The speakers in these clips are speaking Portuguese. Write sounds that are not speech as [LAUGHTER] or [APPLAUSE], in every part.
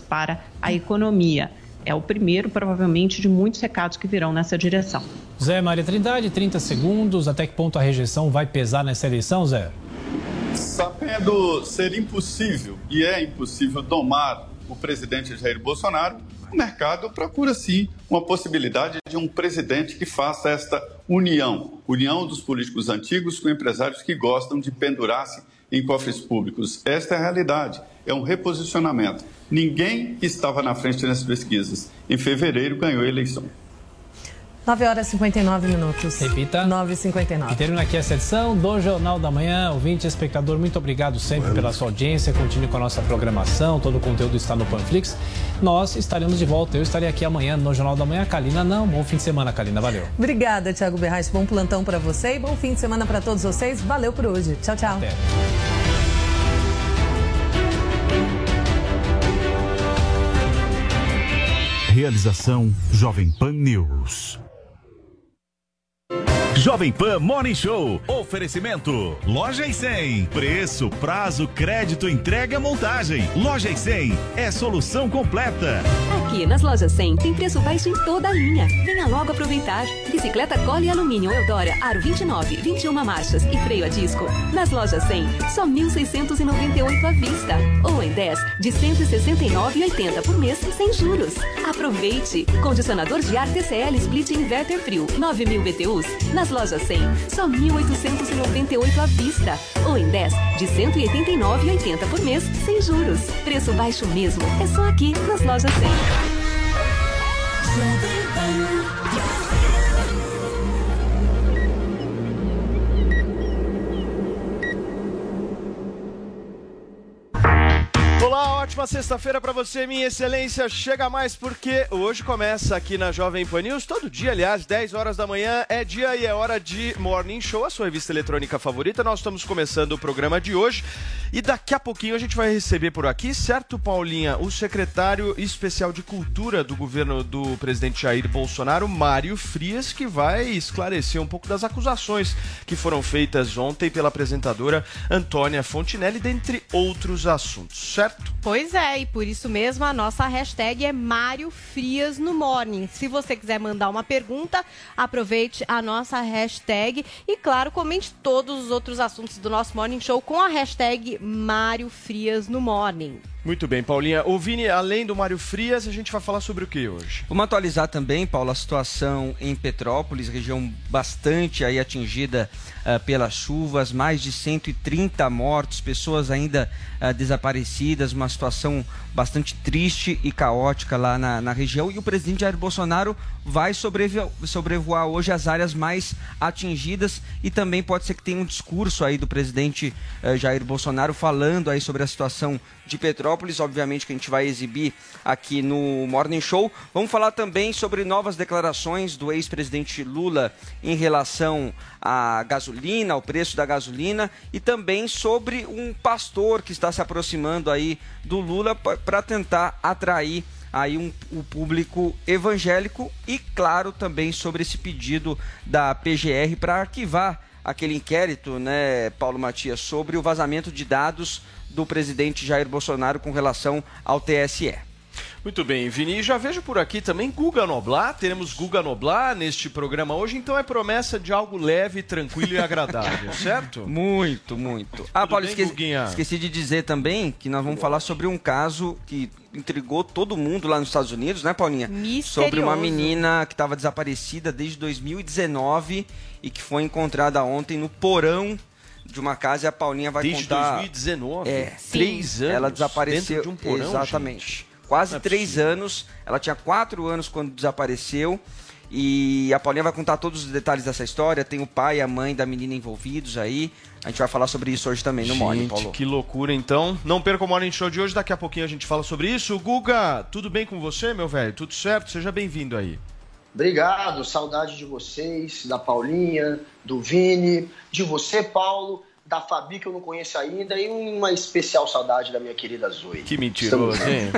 para a economia. É o primeiro, provavelmente, de muitos recados que virão nessa direção. Zé Maria Trindade, 30 segundos. Até que ponto a rejeição vai pesar nessa eleição, Zé? Sabendo ser impossível, e é impossível, domar o presidente Jair Bolsonaro, o mercado procura sim uma possibilidade de um presidente que faça esta união união dos políticos antigos com empresários que gostam de pendurar-se em cofres públicos. Esta é a realidade, é um reposicionamento. Ninguém estava na frente nessas pesquisas em fevereiro ganhou a eleição. 9 horas e 59 minutos. Repita. 9 e 59 E termina aqui essa edição do Jornal da Manhã. Ouvinte, espectador, muito obrigado sempre bueno. pela sua audiência. Continue com a nossa programação. Todo o conteúdo está no Panflix. Nós estaremos de volta. Eu estarei aqui amanhã no Jornal da Manhã. Kalina, não. Bom fim de semana, Kalina. Valeu. Obrigada, Thiago Berrais. Bom plantão para você e bom fim de semana para todos vocês. Valeu por hoje. Tchau, tchau. Até. Realização Jovem Pan News. Thank you. Jovem Pan Morning Show. Oferecimento. Loja e 100. Preço, prazo, crédito, entrega, montagem. Loja e 100 é solução completa. Aqui nas lojas 100 tem preço baixo em toda a linha. Venha logo aproveitar. Bicicleta Cole Alumínio Eudora Aro 29, 21 marchas e freio a disco. Nas lojas 100, só 1.698 à vista. Ou em 10 de 169,80 por mês sem juros. Aproveite. Condicionador de ar TCL Split Inverter Frio 9.000 BTUs. Nas loja 100, só 1.898 à vista. Ou em 10, de 189,80 por mês, sem juros. Preço baixo mesmo, é só aqui nas lojas 100. Ótima sexta-feira para você, minha excelência. Chega mais porque hoje começa aqui na Jovem Pan News, todo dia, aliás, 10 horas da manhã é dia e é hora de Morning Show, a sua revista eletrônica favorita. Nós estamos começando o programa de hoje e daqui a pouquinho a gente vai receber por aqui, certo, Paulinha, o secretário especial de Cultura do governo do presidente Jair Bolsonaro, Mário Frias, que vai esclarecer um pouco das acusações que foram feitas ontem pela apresentadora Antônia Fontinelli, dentre outros assuntos, certo? Pois é, e por isso mesmo a nossa hashtag é Mário Frias no Morning. Se você quiser mandar uma pergunta, aproveite a nossa hashtag e, claro, comente todos os outros assuntos do nosso Morning Show com a hashtag Mário Frias no Morning. Muito bem, Paulinha. O Vini, além do Mário Frias, a gente vai falar sobre o que hoje? Vamos atualizar também, Paulo, a situação em Petrópolis, região bastante aí atingida uh, pelas chuvas, mais de 130 mortos, pessoas ainda uh, desaparecidas, uma situação bastante triste e caótica lá na, na região. E o presidente Jair Bolsonaro vai sobrevoar hoje as áreas mais atingidas e também pode ser que tenha um discurso aí do presidente uh, Jair Bolsonaro falando aí sobre a situação de Petrópolis, obviamente que a gente vai exibir aqui no Morning Show. Vamos falar também sobre novas declarações do ex-presidente Lula em relação à gasolina, ao preço da gasolina e também sobre um pastor que está se aproximando aí do Lula para tentar atrair aí um, o público evangélico e claro também sobre esse pedido da PGR para arquivar aquele inquérito, né, Paulo Matias, sobre o vazamento de dados do presidente Jair Bolsonaro com relação ao TSE. Muito bem, Vini, já vejo por aqui também Guga Noblar, teremos Guga Noblar neste programa hoje, então é promessa de algo leve, tranquilo e agradável, [LAUGHS] certo? Muito, muito. Ah, Paulo, bem, esqueci, esqueci, de dizer também que nós vamos falar sobre um caso que intrigou todo mundo lá nos Estados Unidos, né, Paulinha? Misterioso. Sobre uma menina que estava desaparecida desde 2019 e que foi encontrada ontem no porão de uma casa e a Paulinha vai Desde contar. 2019? É, três anos. Ela desapareceu. de um porão, Exatamente. Gente. Quase é três possível. anos. Ela tinha quatro anos quando desapareceu. E a Paulinha vai contar todos os detalhes dessa história. Tem o pai e a mãe da menina envolvidos aí. A gente vai falar sobre isso hoje também no Morning, Paulo. que loucura então. Não perca o Morning Show de hoje, daqui a pouquinho a gente fala sobre isso. Guga, tudo bem com você, meu velho? Tudo certo? Seja bem-vindo aí. Obrigado, saudade de vocês, da Paulinha, do Vini, de você, Paulo da Fabi, que eu não conheço ainda, e uma especial saudade da minha querida Zoe. Que mentiroso, hein?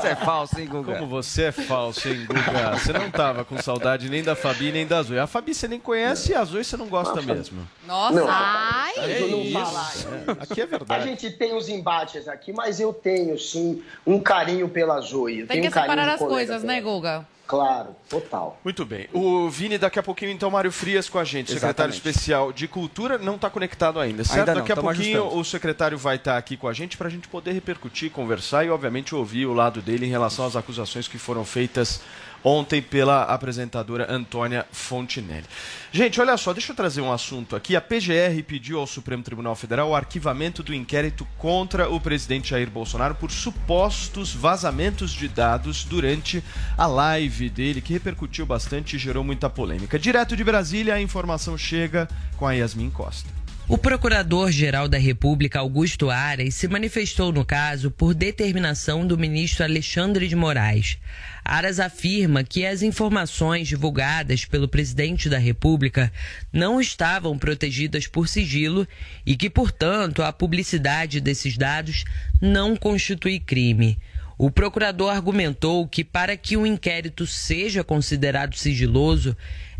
você [LAUGHS] é falso, hein, Guga? Como você é falso, hein, Guga? Você não tava com saudade nem da Fabi, nem da Zoe. A Fabi você nem conhece e a Zoe você não gosta não, mesmo. Nossa! Não, Ai! É isso. É, aqui é verdade. A gente tem os embates aqui, mas eu tenho, sim, um carinho pela Zoe. Eu tem que um separar as coisas, né, Guga? Claro, total. Muito bem. O Vini, daqui a pouquinho, então, Mário Frias com a gente, secretário Exatamente. especial de Cultura, não está conectado ainda, certo? Ainda não, daqui a pouquinho ajustando. o secretário vai estar tá aqui com a gente para a gente poder repercutir, conversar e, obviamente, ouvir o lado dele em relação às acusações que foram feitas ontem pela apresentadora Antônia Fontinelli. Gente, olha só, deixa eu trazer um assunto aqui. A PGR pediu ao Supremo Tribunal Federal o arquivamento do inquérito contra o presidente Jair Bolsonaro por supostos vazamentos de dados durante a live dele, que repercutiu bastante e gerou muita polêmica. Direto de Brasília, a informação chega com a Yasmin Costa. O Procurador-Geral da República, Augusto Aras, se manifestou no caso por determinação do ministro Alexandre de Moraes. Aras afirma que as informações divulgadas pelo presidente da República não estavam protegidas por sigilo e que, portanto, a publicidade desses dados não constitui crime. O procurador argumentou que, para que um inquérito seja considerado sigiloso,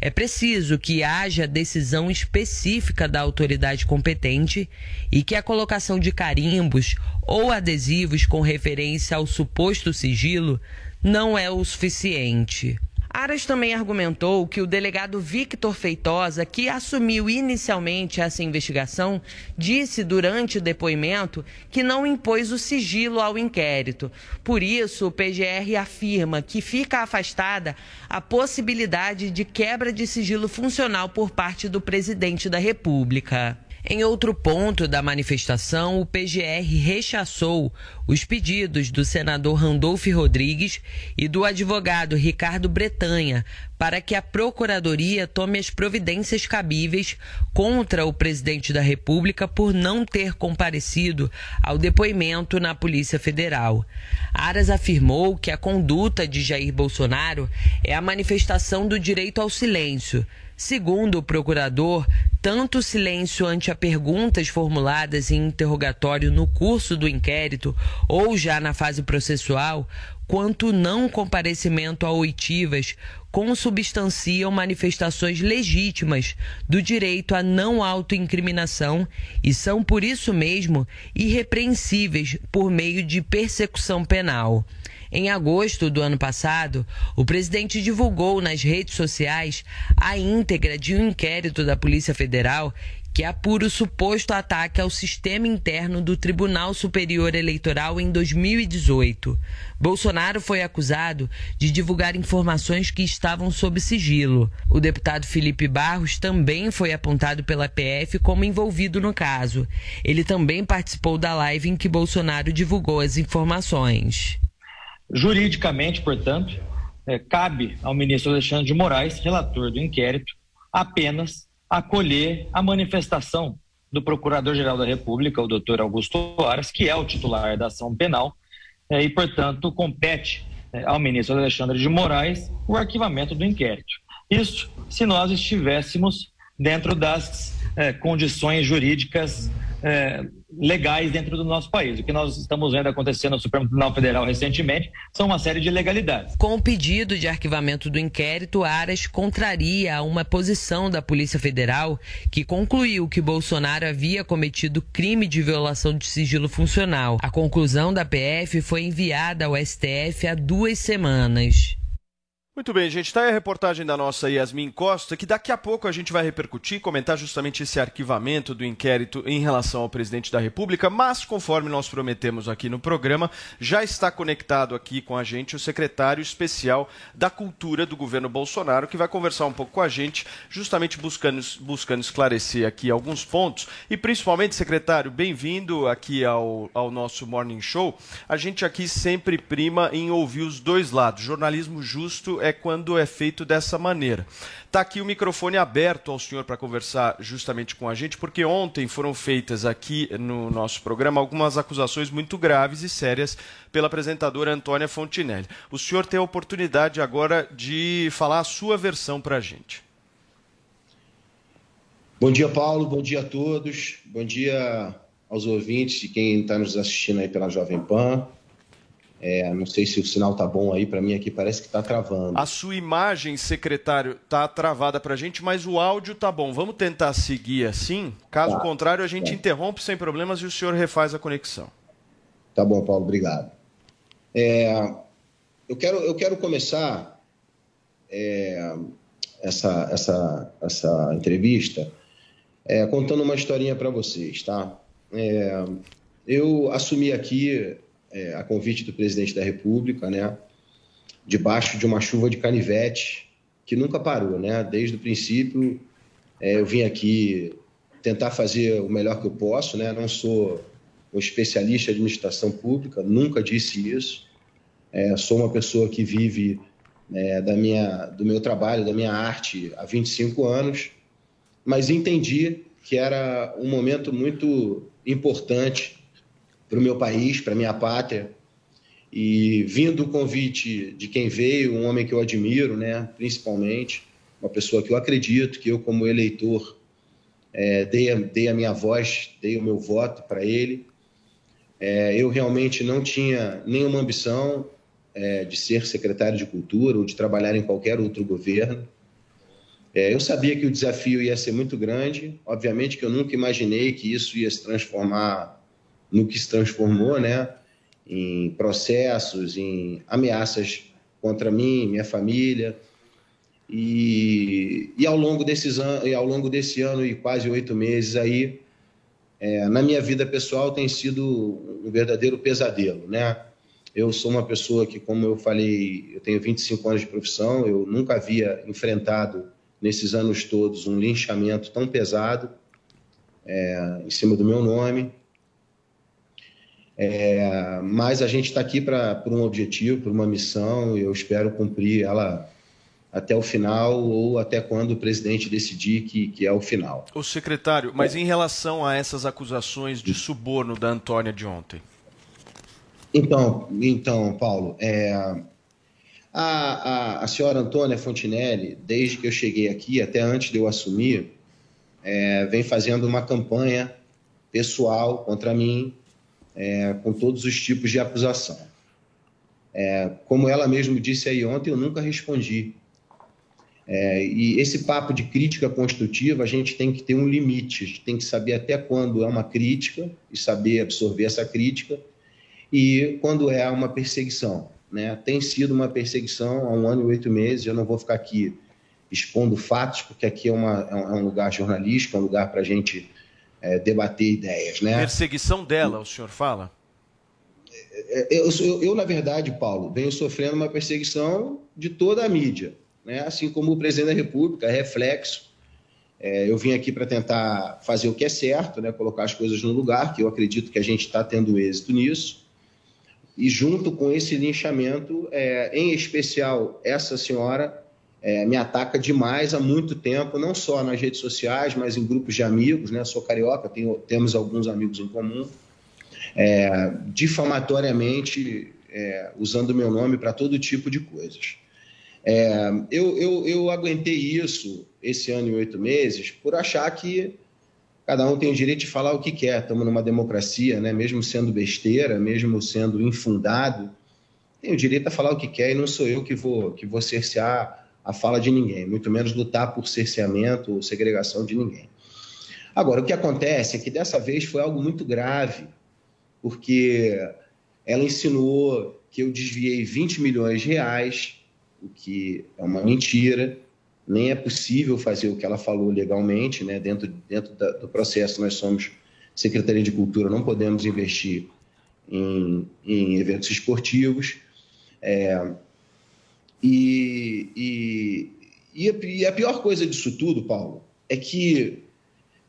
é preciso que haja decisão específica da autoridade competente e que a colocação de carimbos ou adesivos com referência ao suposto sigilo não é o suficiente. Aras também argumentou que o delegado Victor Feitosa, que assumiu inicialmente essa investigação, disse durante o depoimento que não impôs o sigilo ao inquérito. Por isso, o PGR afirma que fica afastada a possibilidade de quebra de sigilo funcional por parte do presidente da República. Em outro ponto da manifestação, o PGR rechaçou os pedidos do senador Randolph Rodrigues e do advogado Ricardo Bretanha para que a Procuradoria tome as providências cabíveis contra o presidente da República por não ter comparecido ao depoimento na Polícia Federal. Aras afirmou que a conduta de Jair Bolsonaro é a manifestação do direito ao silêncio Segundo o procurador, tanto o silêncio ante a perguntas formuladas em interrogatório no curso do inquérito ou já na fase processual, quanto o não comparecimento a oitivas consubstanciam manifestações legítimas do direito à não autoincriminação e são, por isso mesmo, irrepreensíveis por meio de persecução penal. Em agosto do ano passado, o presidente divulgou nas redes sociais a íntegra de um inquérito da Polícia Federal que apura o suposto ataque ao sistema interno do Tribunal Superior Eleitoral em 2018. Bolsonaro foi acusado de divulgar informações que estavam sob sigilo. O deputado Felipe Barros também foi apontado pela PF como envolvido no caso. Ele também participou da live em que Bolsonaro divulgou as informações. Juridicamente, portanto, é, cabe ao ministro Alexandre de Moraes, relator do inquérito, apenas acolher a manifestação do Procurador-Geral da República, o doutor Augusto Aras, que é o titular da ação penal, é, e, portanto, compete é, ao ministro Alexandre de Moraes o arquivamento do inquérito. Isso se nós estivéssemos dentro das é, condições jurídicas é, legais dentro do nosso país. O que nós estamos vendo acontecer no Supremo Tribunal Federal recentemente são uma série de ilegalidades. Com o pedido de arquivamento do inquérito, Aras contraria uma posição da Polícia Federal que concluiu que Bolsonaro havia cometido crime de violação de sigilo funcional. A conclusão da PF foi enviada ao STF há duas semanas. Muito bem, gente. Está aí a reportagem da nossa Yasmin Costa, que daqui a pouco a gente vai repercutir, comentar justamente esse arquivamento do inquérito em relação ao presidente da República. Mas, conforme nós prometemos aqui no programa, já está conectado aqui com a gente o secretário especial da Cultura do governo Bolsonaro, que vai conversar um pouco com a gente, justamente buscando, buscando esclarecer aqui alguns pontos. E, principalmente, secretário, bem-vindo aqui ao, ao nosso Morning Show. A gente aqui sempre prima em ouvir os dois lados. Jornalismo justo é quando é feito dessa maneira. Está aqui o microfone aberto ao senhor para conversar justamente com a gente, porque ontem foram feitas aqui no nosso programa algumas acusações muito graves e sérias pela apresentadora Antônia Fontinelli. O senhor tem a oportunidade agora de falar a sua versão para a gente. Bom dia, Paulo. Bom dia a todos. Bom dia aos ouvintes e quem está nos assistindo aí pela Jovem Pan. É, não sei se o sinal tá bom aí, para mim aqui parece que está travando. A sua imagem, secretário, tá travada para a gente, mas o áudio tá bom. Vamos tentar seguir assim? Caso tá. contrário, a gente tá. interrompe sem problemas e o senhor refaz a conexão. Tá bom, Paulo, obrigado. É, eu, quero, eu quero começar é, essa, essa, essa entrevista é, contando uma historinha para vocês, tá? É, eu assumi aqui é, a convite do presidente da República, né? Debaixo de uma chuva de canivete que nunca parou, né? Desde o princípio, é, eu vim aqui tentar fazer o melhor que eu posso, né? Não sou um especialista em administração pública, nunca disse isso. É, sou uma pessoa que vive é, da minha, do meu trabalho, da minha arte há 25 anos mas entendi que era um momento muito importante para o meu país, para minha pátria. E vindo o convite de quem veio, um homem que eu admiro, né, principalmente, uma pessoa que eu acredito, que eu, como eleitor, é, dei, a, dei a minha voz, dei o meu voto para ele. É, eu realmente não tinha nenhuma ambição é, de ser secretário de Cultura ou de trabalhar em qualquer outro governo. É, eu sabia que o desafio ia ser muito grande, obviamente que eu nunca imaginei que isso ia se transformar no que se transformou, né? Em processos, em ameaças contra mim, minha família. E, e ao, longo desses an ao longo desse ano e quase oito meses aí, é, na minha vida pessoal tem sido um verdadeiro pesadelo, né? Eu sou uma pessoa que, como eu falei, eu tenho 25 anos de profissão, eu nunca havia enfrentado nesses anos todos, um linchamento tão pesado é, em cima do meu nome. É, mas a gente está aqui para por um objetivo, por uma missão, e eu espero cumprir ela até o final ou até quando o presidente decidir que, que é o final. O secretário, mas em relação a essas acusações de suborno da Antônia de ontem? Então, então Paulo, é, a, a, a senhora Antônia Fontinelli, desde que eu cheguei aqui, até antes de eu assumir, é, vem fazendo uma campanha pessoal contra mim, é, com todos os tipos de acusação. É, como ela mesma disse aí ontem, eu nunca respondi. É, e esse papo de crítica construtiva, a gente tem que ter um limite, a gente tem que saber até quando é uma crítica e saber absorver essa crítica, e quando é uma perseguição. Né? Tem sido uma perseguição há um ano e oito meses. Eu não vou ficar aqui expondo fatos, porque aqui é, uma, é um é lugar jornalístico, é um lugar para a gente é, debater ideias. Né? Perseguição dela, o senhor fala? É, é, eu, eu, eu, na verdade, Paulo, venho sofrendo uma perseguição de toda a mídia, né? assim como o presidente da República, reflexo. É, eu vim aqui para tentar fazer o que é certo, né? colocar as coisas no lugar, que eu acredito que a gente está tendo êxito nisso. E junto com esse linchamento, é, em especial essa senhora é, me ataca demais há muito tempo, não só nas redes sociais, mas em grupos de amigos, né? Sou carioca, tenho, temos alguns amigos em comum, é, difamatoriamente é, usando meu nome para todo tipo de coisas. É, eu, eu, eu aguentei isso esse ano e oito meses por achar que cada um tem o direito de falar o que quer. Estamos numa democracia, né? mesmo sendo besteira, mesmo sendo infundado, tem o direito a falar o que quer e não sou eu que vou, que vou cercear a fala de ninguém, muito menos lutar por cerceamento ou segregação de ninguém. Agora, o que acontece é que dessa vez foi algo muito grave, porque ela insinuou que eu desviei 20 milhões de reais, o que é uma mentira nem é possível fazer o que ela falou legalmente, né? dentro, dentro da, do processo, nós somos Secretaria de Cultura, não podemos investir em, em eventos esportivos. É, e, e, e, a, e a pior coisa disso tudo, Paulo, é que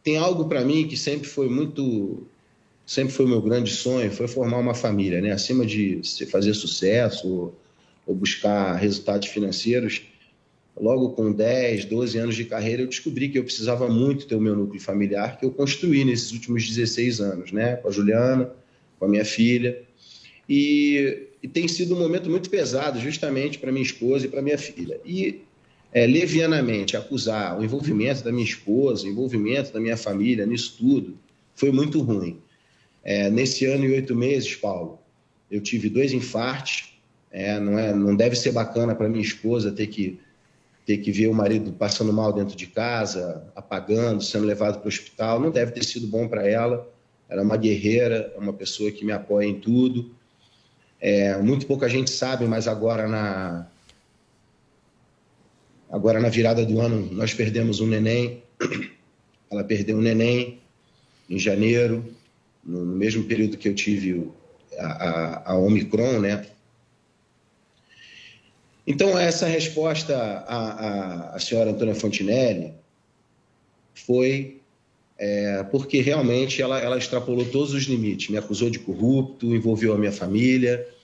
tem algo para mim que sempre foi muito sempre foi meu grande sonho, foi formar uma família, né? Acima de fazer sucesso ou buscar resultados financeiros, logo com 10, 12 anos de carreira, eu descobri que eu precisava muito ter o meu núcleo familiar, que eu construí nesses últimos 16 anos, né? Com a Juliana, com a minha filha. E, e tem sido um momento muito pesado, justamente para minha esposa e para minha filha. E é, levianamente acusar o envolvimento da minha esposa, o envolvimento da minha família nisso tudo, foi muito ruim. É, nesse ano e oito meses, Paulo, eu tive dois infartos. É, não, é, não deve ser bacana para minha esposa ter que ter que ver o marido passando mal dentro de casa, apagando, sendo levado para o hospital. Não deve ter sido bom para ela. Ela é uma guerreira, é uma pessoa que me apoia em tudo. É, muito pouca gente sabe, mas agora na agora na virada do ano nós perdemos um neném. Ela perdeu um neném em janeiro, no mesmo período que eu tive a, a, a Omicron, né? Então, essa resposta à, à, à senhora Antônia Fontinelli foi é, porque realmente ela, ela extrapolou todos os limites, me acusou de corrupto, envolveu a minha família.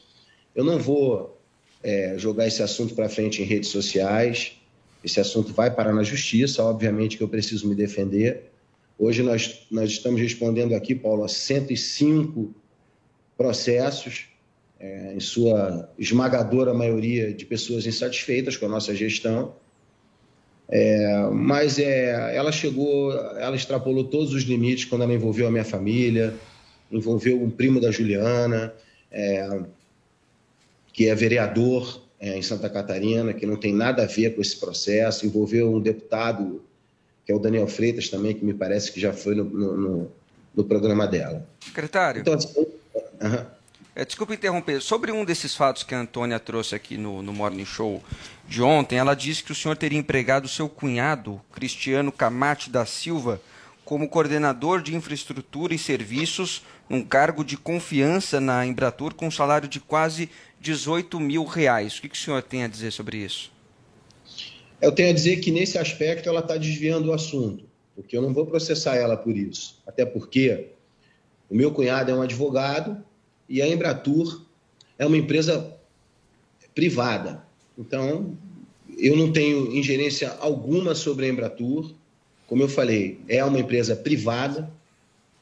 Eu não vou é, jogar esse assunto para frente em redes sociais, esse assunto vai parar na justiça, obviamente que eu preciso me defender. Hoje nós, nós estamos respondendo aqui, Paulo, a 105 processos, é, em sua esmagadora maioria de pessoas insatisfeitas com a nossa gestão. É, mas é, ela chegou, ela extrapolou todos os limites quando ela envolveu a minha família, envolveu um primo da Juliana, é, que é vereador é, em Santa Catarina, que não tem nada a ver com esse processo, envolveu um deputado, que é o Daniel Freitas também, que me parece que já foi no, no, no programa dela. Secretário. Então, assim, uh -huh. É, desculpa interromper. Sobre um desses fatos que a Antônia trouxe aqui no, no Morning Show de ontem, ela disse que o senhor teria empregado seu cunhado, Cristiano Camate da Silva, como coordenador de infraestrutura e serviços, num cargo de confiança na Embratur, com um salário de quase 18 mil reais. O que, que o senhor tem a dizer sobre isso? Eu tenho a dizer que nesse aspecto ela está desviando o assunto, porque eu não vou processar ela por isso. Até porque o meu cunhado é um advogado e a Embratur é uma empresa privada. Então, eu não tenho ingerência alguma sobre a Embratur. Como eu falei, é uma empresa privada.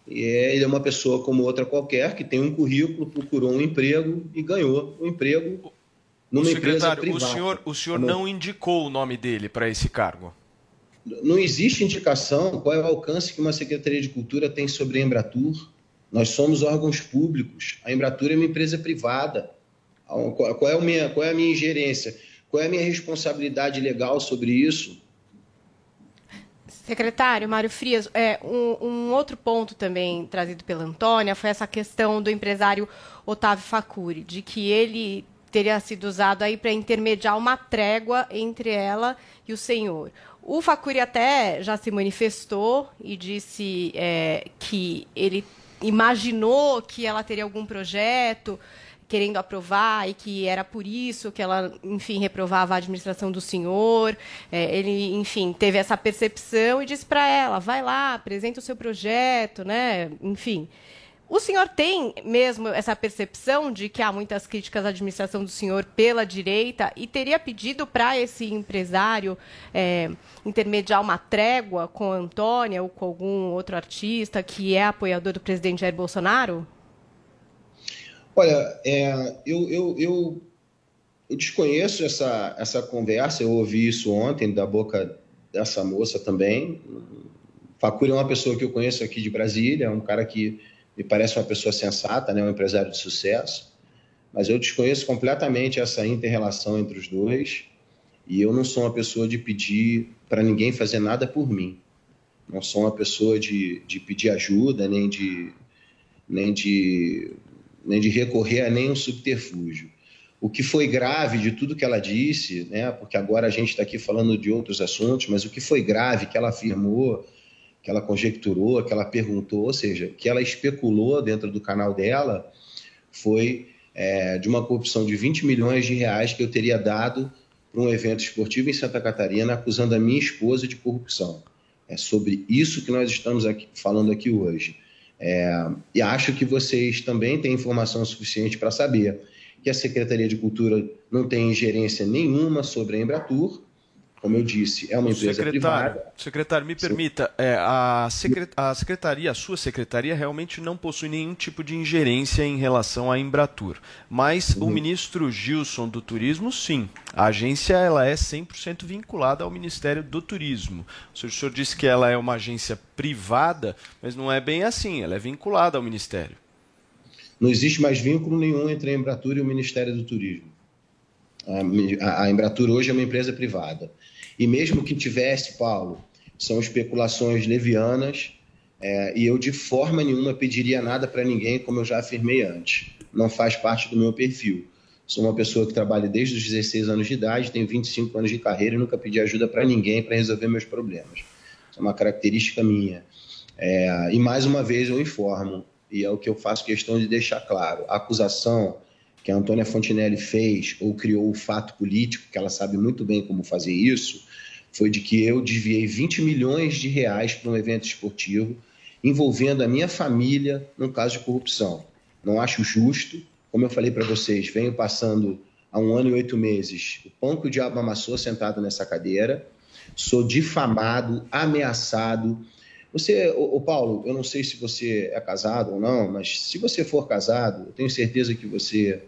E é, ele é uma pessoa como outra qualquer que tem um currículo, procurou um emprego e ganhou um emprego numa empresa privada. O senhor, o senhor não indicou o nome dele para esse cargo? Não existe indicação qual é o alcance que uma Secretaria de Cultura tem sobre a Embratur. Nós somos órgãos públicos. A Embratur é uma empresa privada. Qual é, a minha, qual é a minha ingerência? Qual é a minha responsabilidade legal sobre isso? Secretário Mário Frias, é, um, um, outro ponto também trazido pela Antônia foi essa questão do empresário Otávio Facuri, de que ele teria sido usado aí para intermediar uma trégua entre ela e o senhor. O Facuri até já se manifestou e disse é, que ele imaginou que ela teria algum projeto querendo aprovar e que era por isso que ela, enfim, reprovava a administração do senhor. É, ele, enfim, teve essa percepção e disse para ela: vai lá, apresenta o seu projeto, né? Enfim. O senhor tem mesmo essa percepção de que há muitas críticas à administração do senhor pela direita e teria pedido para esse empresário é, intermediar uma trégua com a Antônia ou com algum outro artista que é apoiador do presidente Jair Bolsonaro? Olha, é, eu, eu, eu, eu, desconheço essa, essa conversa, eu ouvi isso ontem da boca dessa moça também. Facuri é uma pessoa que eu conheço aqui de Brasília, é um cara que me parece uma pessoa sensata, né, um empresário de sucesso, mas eu desconheço completamente essa inter-relação entre os dois e eu não sou uma pessoa de pedir para ninguém fazer nada por mim. Não sou uma pessoa de, de pedir ajuda, nem de, nem, de, nem de recorrer a nenhum subterfúgio. O que foi grave de tudo que ela disse, né, porque agora a gente está aqui falando de outros assuntos, mas o que foi grave que ela afirmou que ela conjecturou, que ela perguntou, ou seja, que ela especulou dentro do canal dela, foi é, de uma corrupção de 20 milhões de reais que eu teria dado para um evento esportivo em Santa Catarina, acusando a minha esposa de corrupção. É sobre isso que nós estamos aqui, falando aqui hoje. É, e acho que vocês também têm informação suficiente para saber que a Secretaria de Cultura não tem ingerência nenhuma sobre a Embratur, como eu disse, é uma empresa secretário, privada. Secretário, me permita, é, a, secret, a secretaria, a sua secretaria realmente não possui nenhum tipo de ingerência em relação à Embratur. Mas uhum. o ministro Gilson do Turismo, sim. A agência ela é 100% vinculada ao Ministério do Turismo. O senhor, o senhor disse que ela é uma agência privada, mas não é bem assim, ela é vinculada ao Ministério. Não existe mais vínculo nenhum entre a Embratur e o Ministério do Turismo. A, a Embratur hoje é uma empresa privada. E mesmo que tivesse, Paulo, são especulações levianas é, e eu de forma nenhuma pediria nada para ninguém, como eu já afirmei antes. Não faz parte do meu perfil. Sou uma pessoa que trabalha desde os 16 anos de idade, tenho 25 anos de carreira e nunca pedi ajuda para ninguém para resolver meus problemas. Isso é uma característica minha. É, e mais uma vez eu informo, e é o que eu faço questão de deixar claro: a acusação que a Antônia Fontinelli fez ou criou o fato político, que ela sabe muito bem como fazer isso, foi de que eu desviei 20 milhões de reais para um evento esportivo envolvendo a minha família no caso de corrupção. Não acho justo, como eu falei para vocês, venho passando há um ano e oito meses o pão que o diabo amassou sentado nessa cadeira, sou difamado, ameaçado. Você, ô, Paulo, eu não sei se você é casado ou não, mas se você for casado, eu tenho certeza que você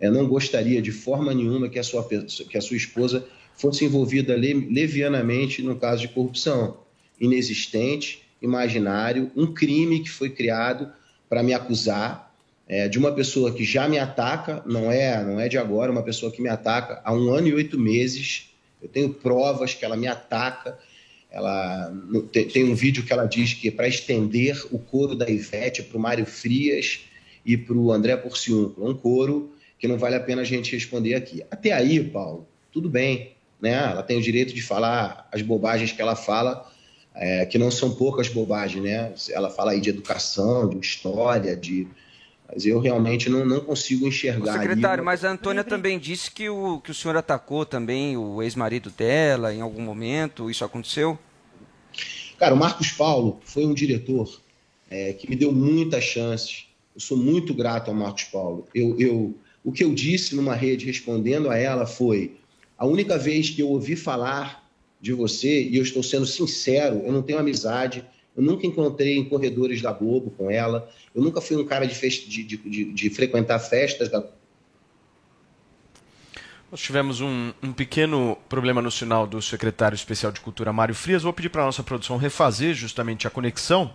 é, não gostaria de forma nenhuma que a sua, que a sua esposa fosse envolvida levianamente no caso de corrupção. Inexistente, imaginário, um crime que foi criado para me acusar é, de uma pessoa que já me ataca, não é, não é de agora, uma pessoa que me ataca há um ano e oito meses. Eu tenho provas que ela me ataca. Ela tem, um vídeo que ela diz que é para estender o coro da Ivete para o Mário Frias e para o André Porciúnculo. Um coro que não vale a pena a gente responder aqui. Até aí, Paulo, tudo bem. Né? Ela tem o direito de falar as bobagens que ela fala, é, que não são poucas bobagens. Né? Ela fala aí de educação, de história, de. Mas eu realmente não, não consigo enxergar. Ô, secretário, ali... mas a Antônia também disse que o, que o senhor atacou também o ex-marido dela em algum momento. Isso aconteceu? Cara, o Marcos Paulo foi um diretor é, que me deu muitas chances. Eu sou muito grato ao Marcos Paulo. Eu, eu, o que eu disse numa rede respondendo a ela foi: a única vez que eu ouvi falar de você, e eu estou sendo sincero, eu não tenho amizade, eu nunca encontrei em corredores da Globo com ela, eu nunca fui um cara de, de, de, de frequentar festas da nós tivemos um, um, pequeno problema no sinal do secretário especial de Cultura, Mário Frias. Vou pedir para a nossa produção refazer justamente a conexão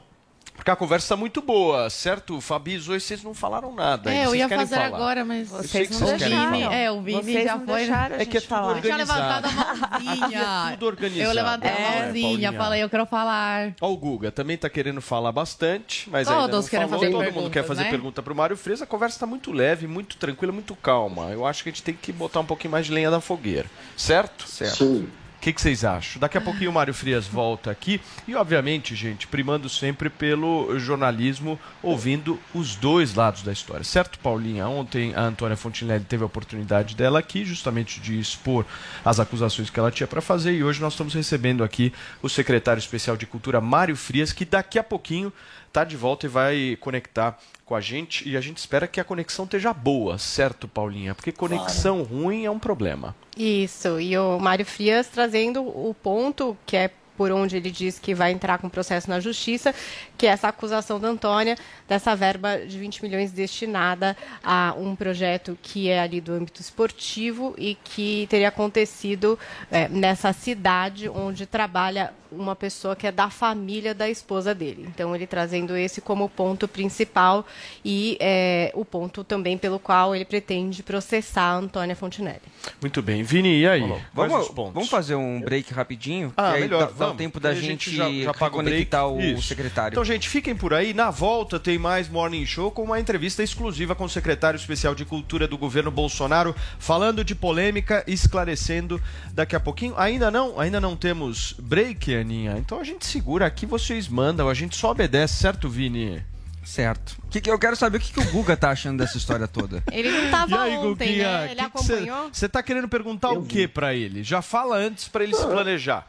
porque a conversa está muito boa, certo? Fabis, hoje vocês não falaram nada. É, eu ia fazer falar. agora, mas vocês não deixaram. É, o Vini vocês já foi. É que é tudo organizado. Eu tinha levantado a mãozinha. [LAUGHS] é tudo organizado. Eu levantei a é, mãozinha, é, falei, eu quero falar. Ó, o Guga também está querendo falar bastante, mas Todos ainda não querem falou. Fazer Todo mundo quer fazer né? pergunta para o Mário Frias. A conversa está muito leve, muito tranquila, muito calma. Eu acho que a gente tem que botar um pouquinho mais de lenha na fogueira. Certo? Certo. Sim que, que vocês acham? Daqui a pouquinho o Mário Frias volta aqui e, obviamente, gente, primando sempre pelo jornalismo, ouvindo os dois lados da história. Certo, Paulinha? Ontem a Antônia Fontinelli teve a oportunidade dela aqui, justamente de expor as acusações que ela tinha para fazer, e hoje nós estamos recebendo aqui o secretário especial de Cultura, Mário Frias, que daqui a pouquinho está de volta e vai conectar com a gente. E a gente espera que a conexão esteja boa, certo, Paulinha? Porque conexão claro. ruim é um problema. Isso, e o Mário Frias trazendo o ponto que é por onde ele diz que vai entrar com processo na justiça, que é essa acusação da Antônia dessa verba de 20 milhões destinada a um projeto que é ali do âmbito esportivo e que teria acontecido é, nessa cidade onde trabalha uma pessoa que é da família da esposa dele. Então, ele trazendo esse como ponto principal e é, o ponto também pelo qual ele pretende processar a Antônia Fontinelli. Muito bem. Vini, e aí? Vamos, vamos fazer um break rapidinho? Ah, melhor. Dá, dá o tempo da gente, gente já, já conectar o, o secretário. Então, gente, fiquem por aí. Na volta tem mais Morning Show com uma entrevista exclusiva com o secretário especial de Cultura do governo Bolsonaro, falando de polêmica, esclarecendo daqui a pouquinho. Ainda não, ainda não temos break, Aninha. Então a gente segura aqui, vocês mandam, a gente só obedece, certo, Vini? Certo. Que, que eu quero saber o que, que o Guga tá achando dessa história toda. [LAUGHS] Ele não tava aí, ontem, Guguinha, né? Ele acompanhou. Você tá querendo perguntar eu o que para ele? Já fala antes para ele se planejar.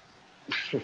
[LAUGHS]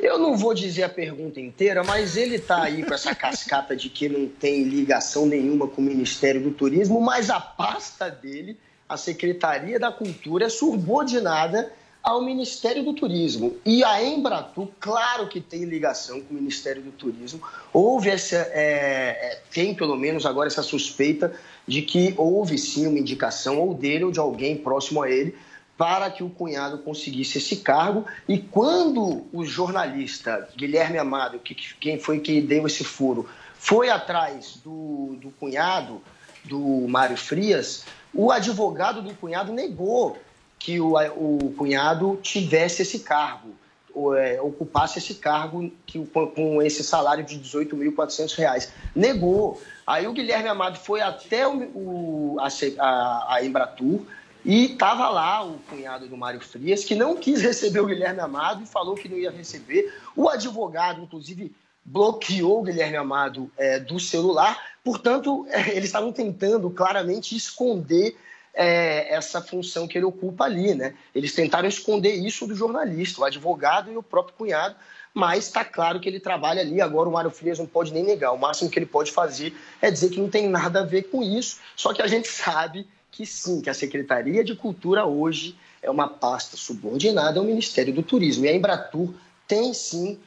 Eu não vou dizer a pergunta inteira, mas ele está aí com essa cascata de que não tem ligação nenhuma com o Ministério do Turismo, mas a pasta dele, a Secretaria da Cultura, é subordinada ao Ministério do Turismo. E a Embratur, claro que tem ligação com o Ministério do Turismo. Houve essa, é, é, tem pelo menos agora essa suspeita de que houve sim uma indicação ou dele ou de alguém próximo a ele para que o cunhado conseguisse esse cargo. E quando o jornalista Guilherme Amado, que, quem foi que deu esse furo, foi atrás do, do cunhado, do Mário Frias, o advogado do cunhado negou que o, o cunhado tivesse esse cargo, ou, é, ocupasse esse cargo que, com, com esse salário de R$ 18.400. Negou. Aí o Guilherme Amado foi até o, o a, a, a Embratur, e estava lá o cunhado do Mário Frias, que não quis receber o Guilherme Amado e falou que não ia receber. O advogado, inclusive, bloqueou o Guilherme Amado é, do celular. Portanto, é, eles estavam tentando claramente esconder é, essa função que ele ocupa ali. Né? Eles tentaram esconder isso do jornalista, o advogado e o próprio cunhado. Mas está claro que ele trabalha ali. Agora o Mário Frias não pode nem negar. O máximo que ele pode fazer é dizer que não tem nada a ver com isso. Só que a gente sabe que sim, que a Secretaria de Cultura hoje é uma pasta subordinada ao Ministério do Turismo. E a Embratur tem sim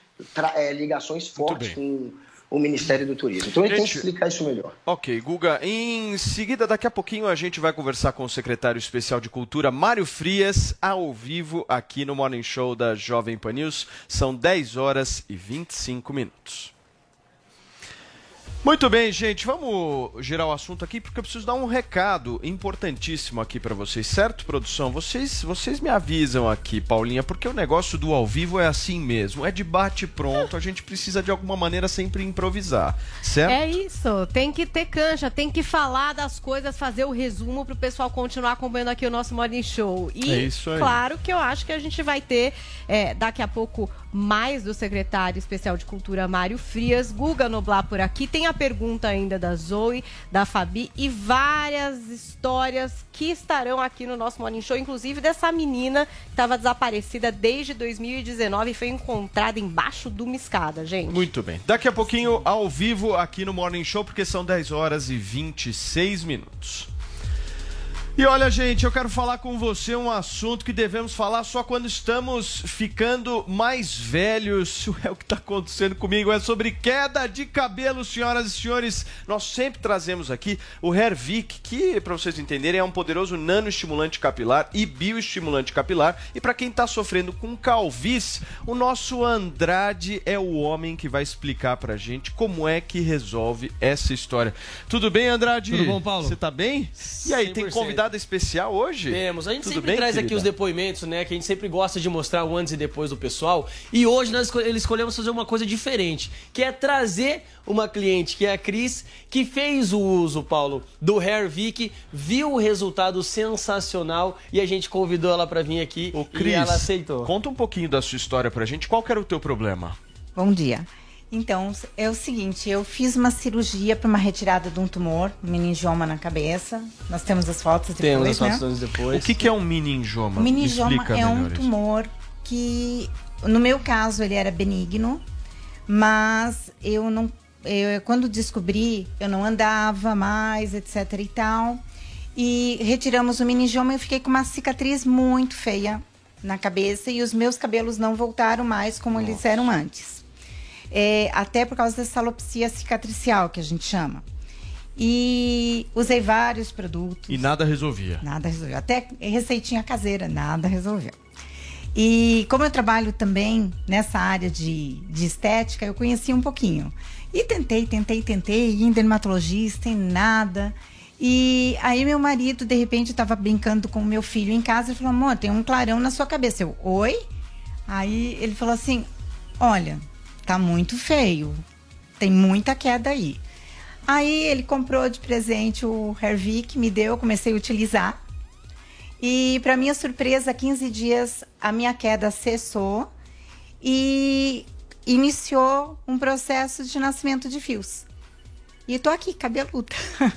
é, ligações fortes com o Ministério do Turismo. Então ele gente, tem que explicar isso melhor. Ok, Guga. Em seguida, daqui a pouquinho, a gente vai conversar com o secretário especial de Cultura, Mário Frias, ao vivo aqui no Morning Show da Jovem Pan News. São 10 horas e 25 minutos. Muito bem, gente, vamos girar o assunto aqui porque eu preciso dar um recado importantíssimo aqui para vocês, certo, produção? Vocês, vocês me avisam aqui, Paulinha, porque o negócio do ao vivo é assim mesmo, é de bate pronto, a gente precisa de alguma maneira sempre improvisar, certo? É isso, tem que ter cancha, tem que falar das coisas, fazer o resumo pro pessoal continuar acompanhando aqui o nosso Morning Show. E é isso aí. claro que eu acho que a gente vai ter é, daqui a pouco mais do secretário especial de Cultura Mário Frias, Guga Noblar por aqui. Tem a pergunta ainda da Zoe, da Fabi e várias histórias que estarão aqui no nosso Morning Show, inclusive dessa menina que estava desaparecida desde 2019 e foi encontrada embaixo de uma escada, gente. Muito bem. Daqui a pouquinho, ao vivo, aqui no Morning Show, porque são 10 horas e 26 minutos. E olha, gente, eu quero falar com você um assunto que devemos falar só quando estamos ficando mais velhos. [LAUGHS] É o que está acontecendo comigo. É sobre queda de cabelo, senhoras e senhores. Nós sempre trazemos aqui o Hervik, que, para vocês entenderem, é um poderoso nanoestimulante capilar e bioestimulante capilar. E para quem está sofrendo com calvície, o nosso Andrade é o homem que vai explicar para gente como é que resolve essa história. Tudo bem, Andrade? Tudo bom, Paulo? Você está bem? E aí, 100%. tem convidado convidada especial hoje? Temos. A gente Tudo sempre bem, traz querida? aqui os depoimentos, né? Que a gente sempre gosta de mostrar o antes e depois do pessoal. E hoje nós esco- escolhemos fazer uma coisa diferente, que é trazer uma cliente, que é a Cris, que fez o uso, Paulo, do Hair Vic, viu o resultado sensacional e a gente convidou ela para vir aqui e Cris, ela aceitou. conta um pouquinho da sua história pra gente. Qual que era o teu problema? Bom dia. Então, é o seguinte, eu fiz uma cirurgia para uma retirada de um tumor, um meningioma na cabeça. Nós temos as fotos depois, Temos as né? fotos anos depois. O que, que é um meningioma? O meningioma Me explica é um tumor que, no meu caso, ele era benigno, mas eu não, eu, quando descobri, eu não andava mais, etc e tal. E retiramos o meningioma e eu fiquei com uma cicatriz muito feia na cabeça e os meus cabelos não voltaram mais como eles eram antes. É, até por causa dessa alopecia cicatricial que a gente chama. E usei vários produtos. E nada resolvia. Nada resolveu. Até receitinha caseira, nada resolveu. E como eu trabalho também nessa área de, de estética, eu conheci um pouquinho. E tentei, tentei, tentei, ir em dermatologista, em nada. E aí meu marido, de repente, estava brincando com o meu filho em casa e falou, amor, tem um clarão na sua cabeça. Eu, oi? Aí ele falou assim, olha, tá muito feio. Tem muita queda aí. Aí ele comprou de presente o Hervik, me deu, eu comecei a utilizar. E para minha surpresa, 15 dias a minha queda cessou e iniciou um processo de nascimento de fios. E tô aqui, cabeluda.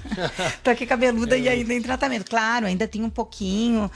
[LAUGHS] tô aqui cabeluda e ainda em tratamento. Claro, ainda tem um pouquinho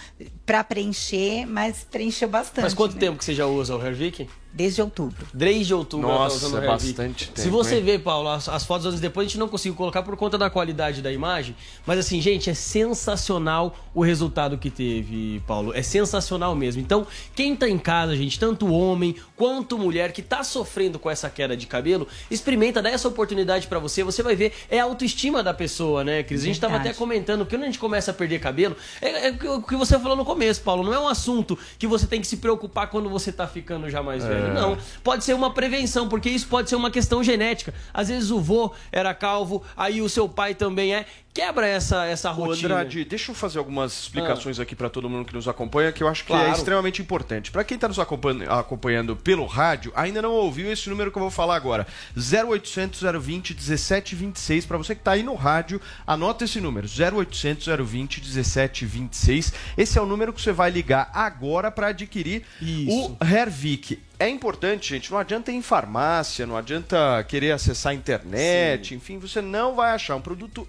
para preencher, mas preencheu bastante. Faz quanto né? tempo que você já usa o Hair Vic? Desde outubro. Desde outubro ela tá Nossa, é Hervik. bastante tempo, Se você hein? vê, Paulo, as, as fotos anos depois a gente não conseguiu colocar por conta da qualidade da imagem. Mas assim, gente, é sensacional o resultado que teve, Paulo. É sensacional mesmo. Então, quem tá em casa, gente, tanto homem quanto mulher que tá sofrendo com essa queda de cabelo, experimenta, dá essa oportunidade pra você. Você vai ver, é a autoestima da pessoa, né, Cris? A gente tava até comentando que quando a gente começa a perder cabelo, é, é o que você falou no começo, Paulo. Não é um assunto que você tem que se preocupar quando você tá ficando já mais É. velho. Não. Pode ser uma prevenção, porque isso pode ser uma questão genética. Às vezes o vô era calvo, aí o seu pai também é. Quebra essa, essa Ô, rotina. Andrade, deixa eu fazer algumas explicações aqui para todo mundo que nos acompanha, que eu acho que é Claro. extremamente importante. Para quem está nos acompanhando, acompanhando pelo rádio, ainda não ouviu esse número que eu vou falar agora. 0800 020 1726. Para você que está aí no rádio, anota esse número: 0800 020 1726. Esse é o número que você vai ligar agora para adquirir o Hervik. É importante, gente, não adianta ir em farmácia, não adianta querer acessar a internet, enfim, você não vai achar um produto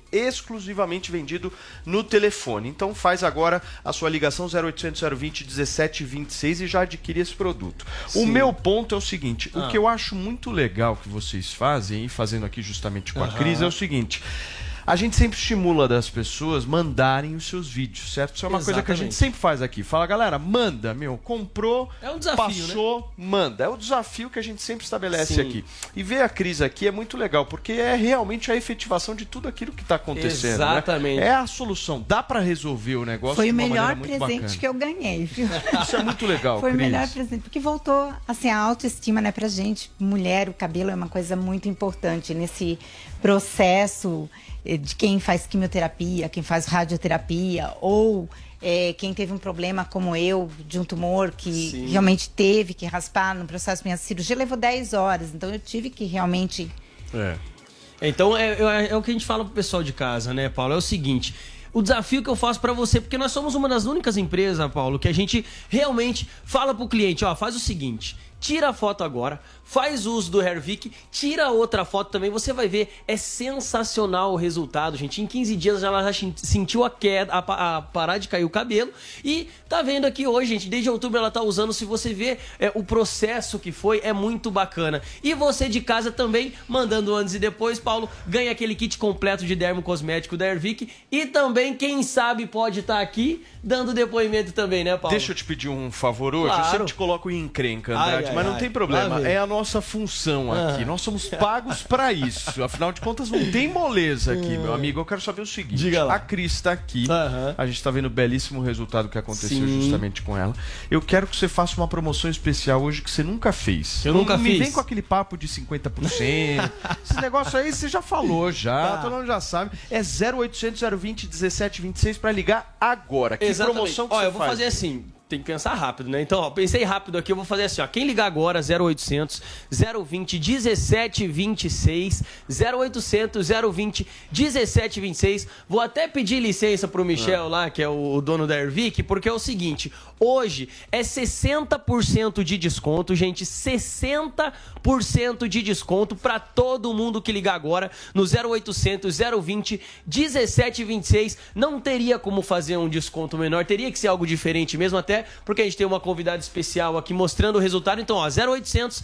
exclusivamente vendido no telefone. Então faz agora a sua ligação 0800 020 1726 e já adquire esse produto. O Sim. meu ponto é o seguinte, Ah. o que eu acho muito legal que vocês fazem, e fazendo aqui justamente com a Aham. Cris, é o seguinte... A gente sempre estimula das pessoas mandarem os seus vídeos, certo? Isso é uma coisa que a gente Exatamente. sempre faz aqui. Fala, galera, manda, meu, comprou, É um desafio, passou, manda. É o desafio que a gente sempre estabelece Sim. aqui. E ver a Cris aqui é muito legal, porque é realmente a efetivação de tudo aquilo que está acontecendo. né? Exatamente. É a solução. Dá para resolver o negócio Foi de o melhor presente bacana. que eu ganhei, viu? Isso é muito legal, Foi o Cris. melhor presente, porque voltou, assim, a autoestima, né, pra gente, mulher, o cabelo é uma coisa muito importante nesse processo eh, de quem faz quimioterapia, quem faz radioterapia, ou eh, quem teve um problema como eu, de um tumor que Sim. realmente teve que raspar no processo minha cirurgia, levou 10 horas, então eu tive que realmente É. Então é, é- é o que a gente fala pro pessoal de casa, né, Paulo? É o seguinte. O desafio que eu faço pra você, porque nós somos uma das únicas empresas, Paulo, que a gente realmente fala pro cliente, ó, faz o seguinte, tira a foto agora, faz uso do Hervik, tira outra foto também, você vai ver, é sensacional o resultado, gente. Em 15 dias ela já sen- sentiu a queda, a, a parar de cair o cabelo e tá vendo aqui hoje, gente, desde outubro ela tá usando, se você vê é, o processo que foi, é muito bacana. E você de casa também, mandando antes e depois, Paulo, ganha aquele kit completo de dermo cosmético da Hervik e também, quem sabe, pode estar aqui dando depoimento também, né, Paulo? Deixa eu te pedir um favor hoje. Eu Claro. sempre te coloco em encrenca, Andrade, Ai, ai, mas não ai. tem problema. É a nossa função aqui. Ah. Nós somos pagos pra isso. Afinal de contas, não tem moleza aqui, meu amigo. Eu quero saber o seguinte: Diga lá. a Cris tá aqui. A gente tá vendo o belíssimo resultado que aconteceu Sim. justamente com ela. Eu quero que você faça uma promoção especial hoje que você nunca fez. Eu Não nunca me fiz. vem com aquele papo de 50%. [LAUGHS] Esse negócio aí você já falou, já. Tá. Todo mundo já sabe. É 0800 020 1726 pra ligar agora. Que Exatamente. promoção que Ó, você eu vou faz? fazer assim. Tem que pensar rápido, né? Então, ó, pensei rápido aqui, eu vou fazer assim, ó. Quem ligar agora, 0800 020 1726, 0800 020 1726. Vou até pedir licença pro Michel lá, que é o, dono da Ervic, porque é o seguinte, hoje é 60% de desconto, gente, 60% de desconto pra todo mundo que ligar agora no 0800 020 1726. Não teria como fazer um desconto menor, teria que ser algo diferente mesmo, até porque a gente tem uma convidada especial aqui mostrando o resultado. Então, ó, 0800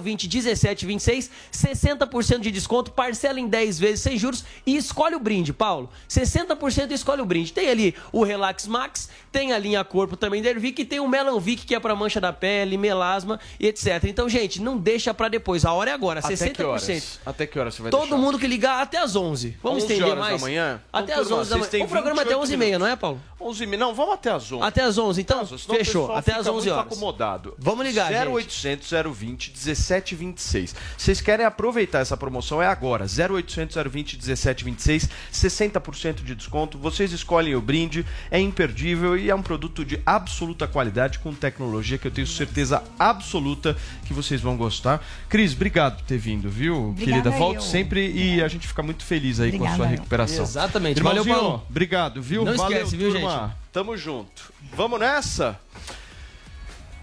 020 1726, 60% de desconto, parcela em 10 vezes sem juros e escolhe o brinde, Paulo. 60% e escolhe o brinde. Tem ali o Relax Max, tem a linha corpo também da Ervic e tem o Melanvic que é pra mancha da pele, melasma e etc. Então, gente, não deixa pra depois. A hora é agora, 60%. Até que horas? Até que horas você vai Todo deixar? mundo que ligar até as 11. Vamos 11 estender mais? da manhã? Até as turma, 11 da manhã. O programa é até 28 11h30, não é, Paulo? 11 h Não, vamos até as 11. Até as 11, então? Senão Fechou. Até fica as 11 muito horas. acomodado. Vamos ligar, 0800 020 1726. Vocês querem aproveitar essa promoção? É agora. 0800 020 1726. 60% de desconto. Vocês escolhem o brinde. É imperdível e é um produto de absoluta qualidade com tecnologia que eu tenho certeza absoluta que vocês vão gostar. Cris, obrigado por ter vindo, viu, Obrigada querida? Volte eu. sempre e a gente fica muito feliz aí com a Obrigada sua eu. recuperação. Exatamente. Valeu, Irmãozinho, Paulo. Obrigado, viu? Não Valeu, esquece, viu, turma. gente? Tamo junto. Vamos nessa?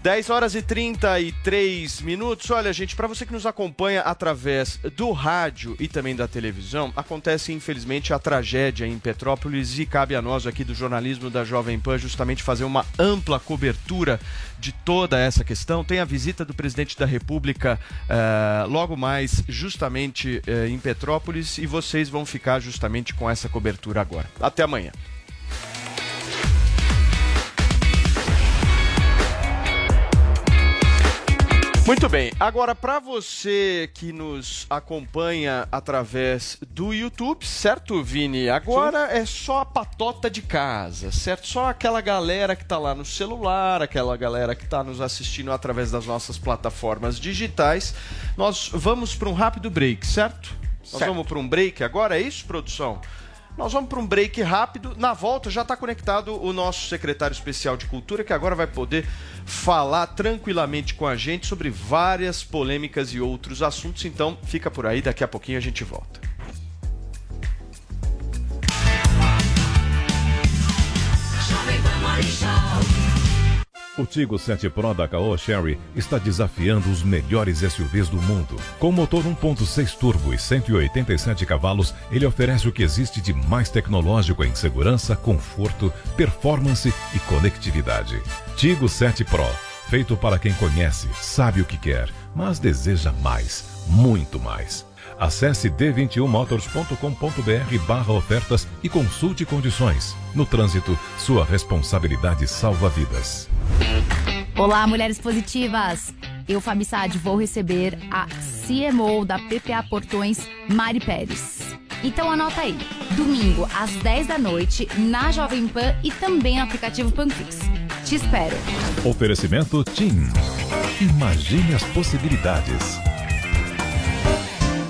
10 horas e 33 minutos. Olha, gente, para você que nos acompanha através do rádio e também da televisão, acontece infelizmente a tragédia em Petrópolis e cabe a nós aqui do jornalismo da Jovem Pan justamente fazer uma ampla cobertura de toda essa questão. Tem a visita do presidente da República uh, logo mais, justamente uh, em Petrópolis, e vocês vão ficar justamente com essa cobertura agora. Até amanhã. Muito bem, agora para você que nos acompanha através do YouTube, certo, Vini? Agora Sim. é só a patota de casa, certo? Só aquela galera que tá lá no celular, aquela galera que tá nos assistindo através das nossas plataformas digitais. Nós vamos para um rápido break, certo? Nós certo. vamos para um break agora, é isso, produção? Nós vamos para um break rápido. Na volta já está conectado o nosso secretário especial de Cultura, que agora vai poder falar tranquilamente com a gente sobre várias polêmicas e outros assuntos. Então, fica por aí, daqui a pouquinho a gente volta. O Tigo 7 Pro da Caoa Sherry está desafiando os melhores SUVs do mundo. Com motor 1.6 turbo e 187 cavalos, ele oferece o que existe de mais tecnológico em segurança, conforto, performance e conectividade. Tigo 7 Pro, feito para quem conhece, sabe o que quer, mas deseja mais, muito mais. Acesse d21motors.com.br barra ofertas e consulte condições. No trânsito, sua responsabilidade salva vidas. Olá, mulheres positivas! Eu, Fabi Saad, vou receber a CMO da PPA Portões, Mari Pérez. Então anota aí, domingo às 10 da noite, na Jovem Pan e também no aplicativo Panflix. Te espero. Oferecimento TIM. Imagine as possibilidades.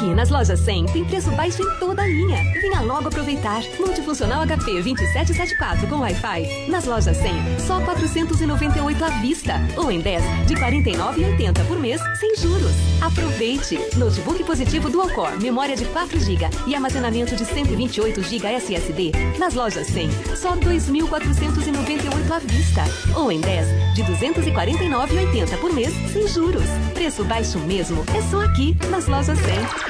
Aqui nas lojas 100 tem preço baixo em toda a linha. Venha logo aproveitar. Multifuncional HP 2774 com Wi-Fi. Nas lojas 100, só 498 à vista. Ou em 10 de 49,80 por mês, sem juros. Aproveite. Notebook positivo Dual Core, memória de 4 GB e armazenamento de 128 GB SSD. Nas lojas 100, só 2.498 à vista. Ou em 10 de 249,80 por mês, sem juros. Preço baixo mesmo. É só aqui nas lojas 100.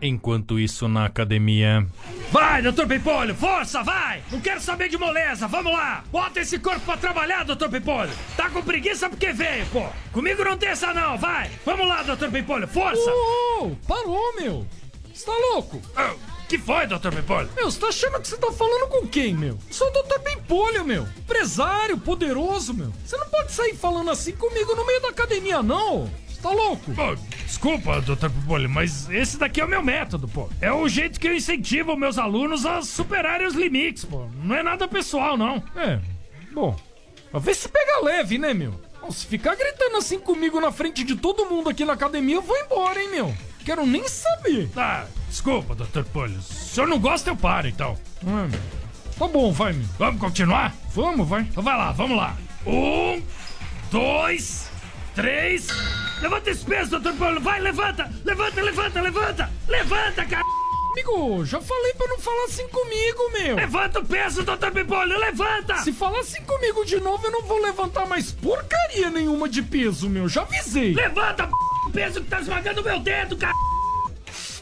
Enquanto isso, na academia. Vai, doutor Pimpolho, força, vai! Não quero saber de moleza, vamos lá! Bota esse corpo pra trabalhar, doutor Pimpolho! Tá com preguiça porque veio, pô! Comigo não tem essa não, vai! Vamos lá, doutor Pimpolho, força! Oh, oh, parou, meu! Você tá louco? Oh, que foi, doutor Pimpolho? Meu, você tá achando que você tá falando com quem, meu? Sou o doutor Pimpolho, meu! Empresário, poderoso, meu! Você não pode sair falando assim comigo no meio da academia, não! Tá louco? Pô, desculpa, doutor Pipolho, mas esse daqui é o meu método, pô. É o jeito que eu incentivo meus alunos a superarem os limites, pô. Não é nada pessoal, não. É, bom. Vê se pega leve, né, meu? Se ficar gritando assim comigo na frente de todo mundo aqui na academia, eu vou embora, hein, meu? Quero nem saber. Ah, desculpa, doutor Polho. Se o senhor não gosta, eu paro, então. Hum, tá bom, vai, meu. Vamos continuar? Vamos, vai. Então vai lá, vamos lá. Um, dois, três... Levanta esse peso, doutor Paulo. Vai, levanta! Levanta, levanta, levanta! Levanta, cara! Amigo, já falei pra não falar assim comigo, meu. Levanta o peso, doutor Pipolho, levanta! Se falar assim comigo de novo, eu não vou levantar mais porcaria nenhuma de peso, meu. Já avisei. Levanta, p... o peso que tá esmagando meu dedo, cara!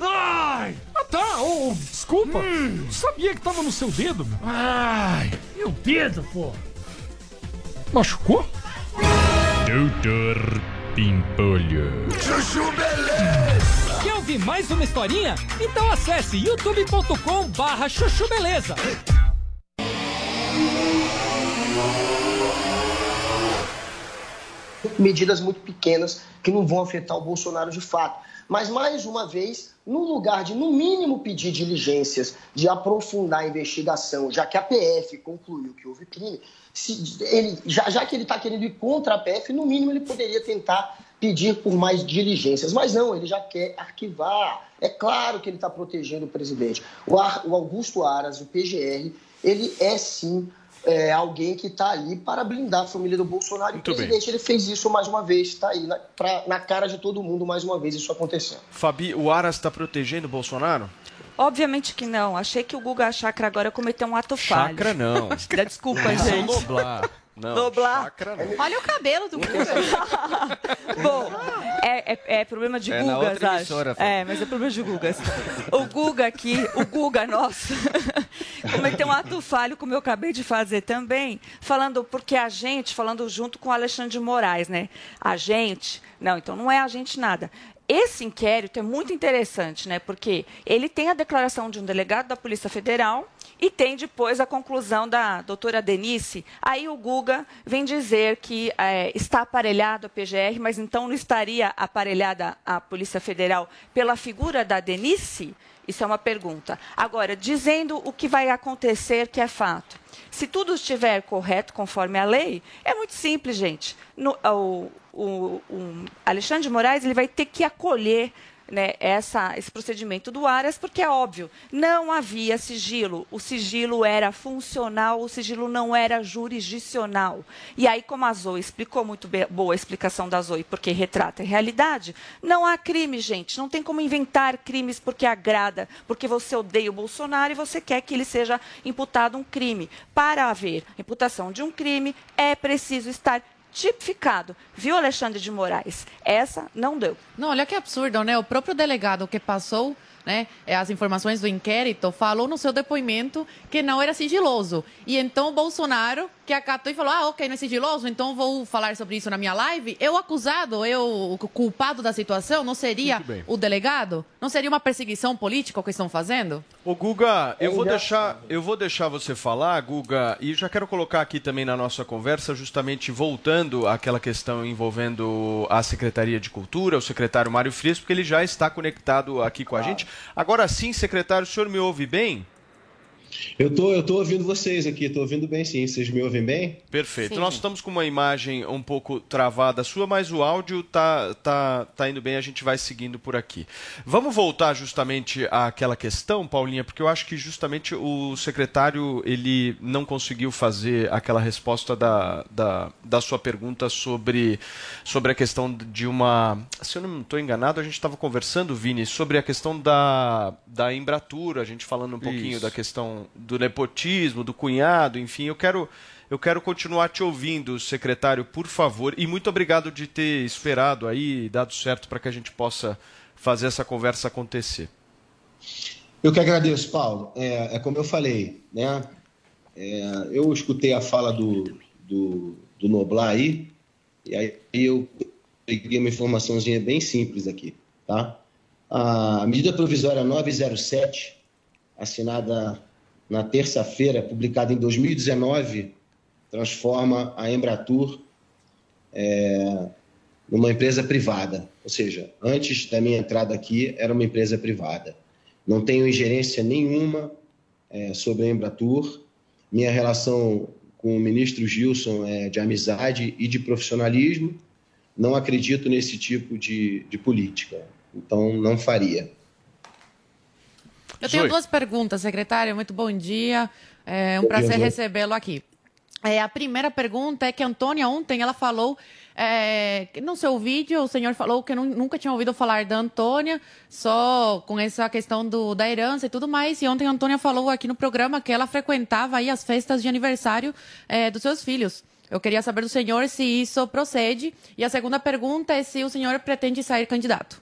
Ai! Ah, tá. Oh, desculpa. Hum. Sabia que tava no seu dedo, meu. Ai! Meu dedo, pô! Machucou? Doutor Pimpolho. Chuchu Beleza! Quer ouvir mais uma historinha? Então acesse youtube.com barra chuchu beleza. medidas muito pequenas que não vão afetar o Bolsonaro de fato. Mas, mais uma vez, no lugar de, no mínimo, pedir diligências, de aprofundar a investigação, já que a PF concluiu que houve crime, se ele, já, já que ele está querendo ir contra a PF, no mínimo ele poderia tentar pedir por mais diligências. Mas não, ele já quer arquivar. É claro que ele está protegendo o presidente. O, Augusto Aras, o PGR, ele é sim é, alguém que está ali para blindar a família do Bolsonaro. Muito o presidente ele fez isso mais uma vez, está aí na, pra, na cara de todo mundo mais uma vez isso acontecendo. Fabi, o Aras está protegendo o Bolsonaro? Obviamente que não. Achei que o Guga Chakra agora cometeu um ato falho. Chakra não. [LAUGHS] Desculpa, Não, gente. Noblar. Não, Noblar. chakra não. Olha o cabelo do Guga. [LAUGHS] Bom, é, é- é problema de É Gugas, acho. emissora. É, mas é problema de Gugas. O Guga aqui, o Guga nosso, [LAUGHS] cometeu um ato falho, como eu acabei de fazer também, falando, porque a gente, falando junto com o Alexandre de Moraes, né? A gente, não, então não é a gente nada. Esse inquérito é muito interessante, né? Porque ele tem a declaração de um delegado da Polícia Federal e tem depois a conclusão da doutora Denise. Aí o Guga vem dizer que eh, está aparelhado a PGR, mas então não estaria aparelhada a Polícia Federal pela figura da Denise? Isso é uma pergunta. Agora, dizendo o que vai acontecer, que é fato. Se tudo estiver correto conforme a lei, é muito simples, gente. No- o, o- o Alexandre de Moraes ele vai ter que acolher né, essa- esse procedimento do Aras, porque é óbvio, não havia sigilo. O sigilo era funcional, o sigilo não era jurisdicional. E aí, como a Zoe explicou muito boa a explicação da Zoe, porque retrata a realidade, não há crime, gente. Não tem como inventar crimes porque agrada, porque você odeia o Bolsonaro e você quer que ele seja imputado um crime. Para haver imputação de um crime, é preciso estar tipificado. Viu, Alexandre de Moraes? Essa não deu. Não, olha que absurdo, né? O próprio delegado que passou né, as informações do inquérito falou no seu depoimento que não era sigiloso. E então o Bolsonaro, que acatou e falou: ah, ok, não é sigiloso, então vou falar sobre isso na minha live. Eu, acusado, eu, o culpado da situação, não seria o delegado? Não seria uma perseguição política o que estão fazendo? Ô Guga, eu É vou deixar, eu vou deixar você falar, Guga, e já quero colocar aqui também na nossa conversa, justamente voltando àquela questão envolvendo a Secretaria de Cultura, o secretário Mário Frias, porque ele já está conectado aqui com a gente. Agora sim, secretário, o senhor me ouve bem? Eu tô, eu tô ouvindo vocês aqui, tô ouvindo bem sim. Vocês me ouvem bem? Perfeito. Sim. Nós estamos com uma imagem um pouco travada sua, mas o áudio tá, tá, tá indo bem, a gente vai seguindo por aqui. Vamos voltar justamente àquela questão, Paulinha, porque eu acho que justamente o secretário ele não conseguiu fazer aquela resposta da, da, da sua pergunta sobre, sobre a questão de uma. Se eu não estou enganado, a gente estava conversando, Vini, sobre a questão da, da Embratura, a gente falando um pouquinho Isso. da questão do nepotismo, do cunhado, enfim, eu quero eu quero continuar te ouvindo, secretário, por favor, e muito obrigado de ter esperado aí, dado certo para que a gente possa fazer essa conversa acontecer. Eu que agradeço, Paulo. É, é como eu falei, né? É, eu escutei a fala do, do, do Noblar aí, e aí eu peguei uma informaçãozinha bem simples aqui, tá? A medida provisória 907, assinada na terça-feira, publicada em 2019, transforma a Embratur é, numa empresa privada. Ou seja, antes da minha entrada aqui, era uma empresa privada. Não tenho ingerência nenhuma é, sobre a Embratur. Minha relação com o ministro Gilson é de amizade e de profissionalismo. Não acredito nesse tipo de, de política. Então, não faria. Eu tenho duas perguntas, secretário. Muito bom dia. É um prazer recebê-lo aqui. É, a primeira pergunta é que a Antônia ontem ela falou é, no seu vídeo o senhor falou que nu- nunca tinha ouvido falar da Antônia, só com essa questão do, da herança e tudo mais. E ontem a Antônia falou aqui no programa que ela frequentava aí as festas de aniversário é, dos seus filhos. Eu queria saber do senhor se isso procede. E a segunda pergunta é se o senhor pretende sair candidato.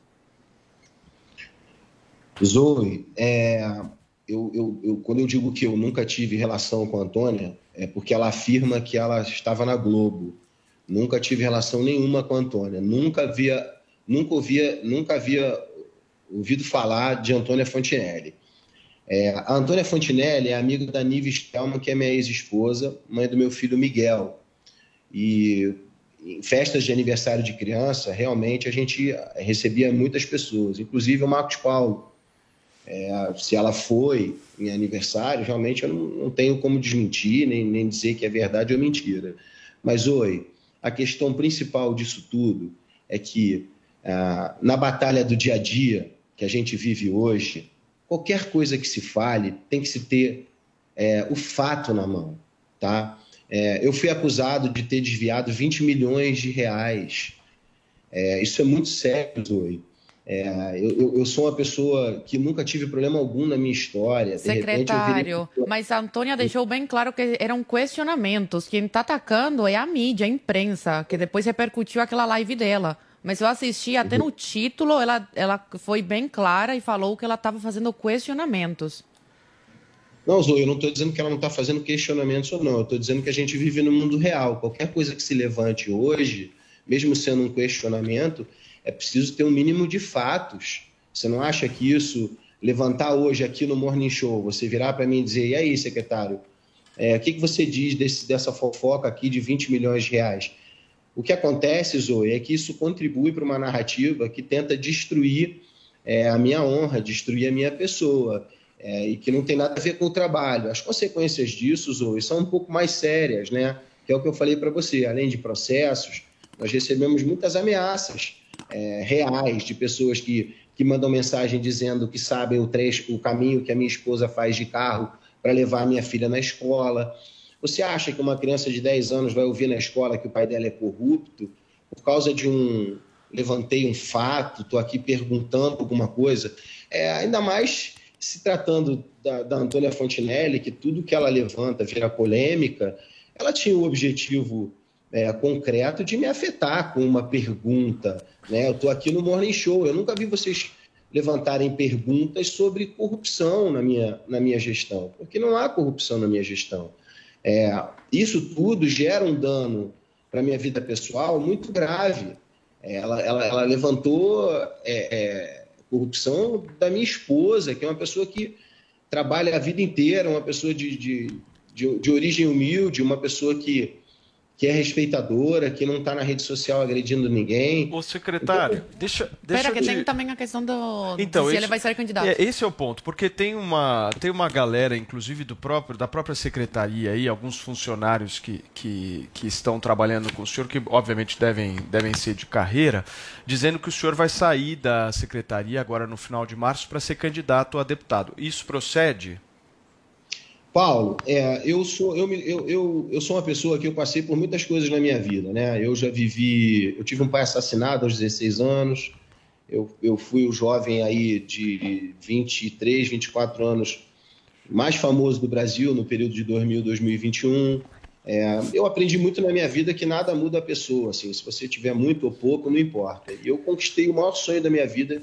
Zoe, é, eu, eu- eu- quando eu digo que eu nunca tive relação com a Antônia, é porque ela afirma que ela estava na Globo. Nunca tive relação nenhuma com a Antônia. Nunca havia, nunca ouvia, nunca havia ouvido falar de Antônia Fontinelli. É, a Antônia Fontinelli é amiga da Nive Stelman, que é minha ex-esposa, mãe do meu filho Miguel. E em festas de aniversário de criança, realmente a gente recebia muitas pessoas, inclusive o Marcos Paulo. É, se ela foi em aniversário, realmente eu não, não tenho como desmentir, nem, nem dizer que é verdade ou mentira. Mas, oi, a questão principal disso tudo é que ah, na batalha do dia a dia que a gente vive hoje, qualquer coisa que se fale tem que se ter é, o fato na mão, tá? É, eu fui acusado de ter desviado 20 milhões de reais. É, isso é muito sério, Zoe. É, eu, eu- sou uma pessoa que nunca tive problema algum na minha história. De repente, virei- Secretário, mas a Antônia deixou bem claro que eram questionamentos. Quem está atacando é a mídia, a imprensa, que depois repercutiu aquela live dela. Mas eu assisti até no título, ela, ela foi bem clara e falou que ela estava fazendo questionamentos. Não, Zoe, eu não estou dizendo que ela não está fazendo questionamentos ou não. Eu estou dizendo que a gente vive no mundo real. Qualquer coisa que se levante hoje, mesmo sendo um questionamento, é preciso ter um mínimo de fatos. Você não acha que isso, levantar hoje aqui no Morning Show, você virar para mim e dizer, e aí, secretário, é, o que, que você diz desse- dessa fofoca aqui de 20 milhões de reais? O que acontece, Zoe, é que isso contribui para uma narrativa que tenta destruir é, a minha honra, destruir a minha pessoa, é, e que não tem nada a ver com o trabalho. As consequências disso, Zoe, são um pouco mais sérias, né? Que é o que eu falei para você. Além de processos, nós recebemos muitas ameaças é, reais de pessoas que, que mandam mensagem dizendo que sabem o, trecho, o caminho que a minha esposa faz de carro para levar a minha filha na escola. Você acha que uma criança de 10 anos vai ouvir na escola que o pai dela é corrupto por causa de um. Levantei um fato, estou aqui perguntando alguma coisa. É, ainda mais se tratando da, da Antônia Fontinelli, que tudo que ela levanta vira polêmica, ela tinha o objetivo é, concreto de me afetar com uma pergunta. Né? Eu estou aqui no Morning Show, eu nunca vi vocês levantarem perguntas sobre corrupção na minha, na minha gestão, porque não há corrupção na minha gestão. É, isso tudo gera um dano para a minha vida pessoal muito grave. É, Ela, ela, ela levantou é, é, corrupção da minha esposa, que é uma pessoa que trabalha a vida inteira, uma pessoa de, de, de, de origem humilde, uma pessoa que, que é respeitadora, que não está na rede social agredindo ninguém. Ô, secretário, deixa, deixa Espera, que tem também a questão do Então, de se esse- ele vai ser candidato. É, esse é o ponto, porque tem uma, tem uma galera, inclusive do próprio, da própria secretaria aí, alguns funcionários que, que, que estão trabalhando com o senhor, que obviamente devem, devem ser de carreira, dizendo que o senhor vai sair da secretaria agora no final de março para ser candidato a deputado. Isso procede? Paulo, é, eu, sou, eu, eu, eu, eu sou uma pessoa que eu passei por muitas coisas na minha vida, né? Eu já vivi, eu tive um pai assassinado aos 16 anos, eu, eu fui o jovem aí de 23, 24 anos mais famoso do Brasil no período de 2000, 2021. É, eu aprendi muito na minha vida que nada muda a pessoa, assim, se você tiver muito ou pouco, não importa. E eu conquistei o maior sonho da minha vida,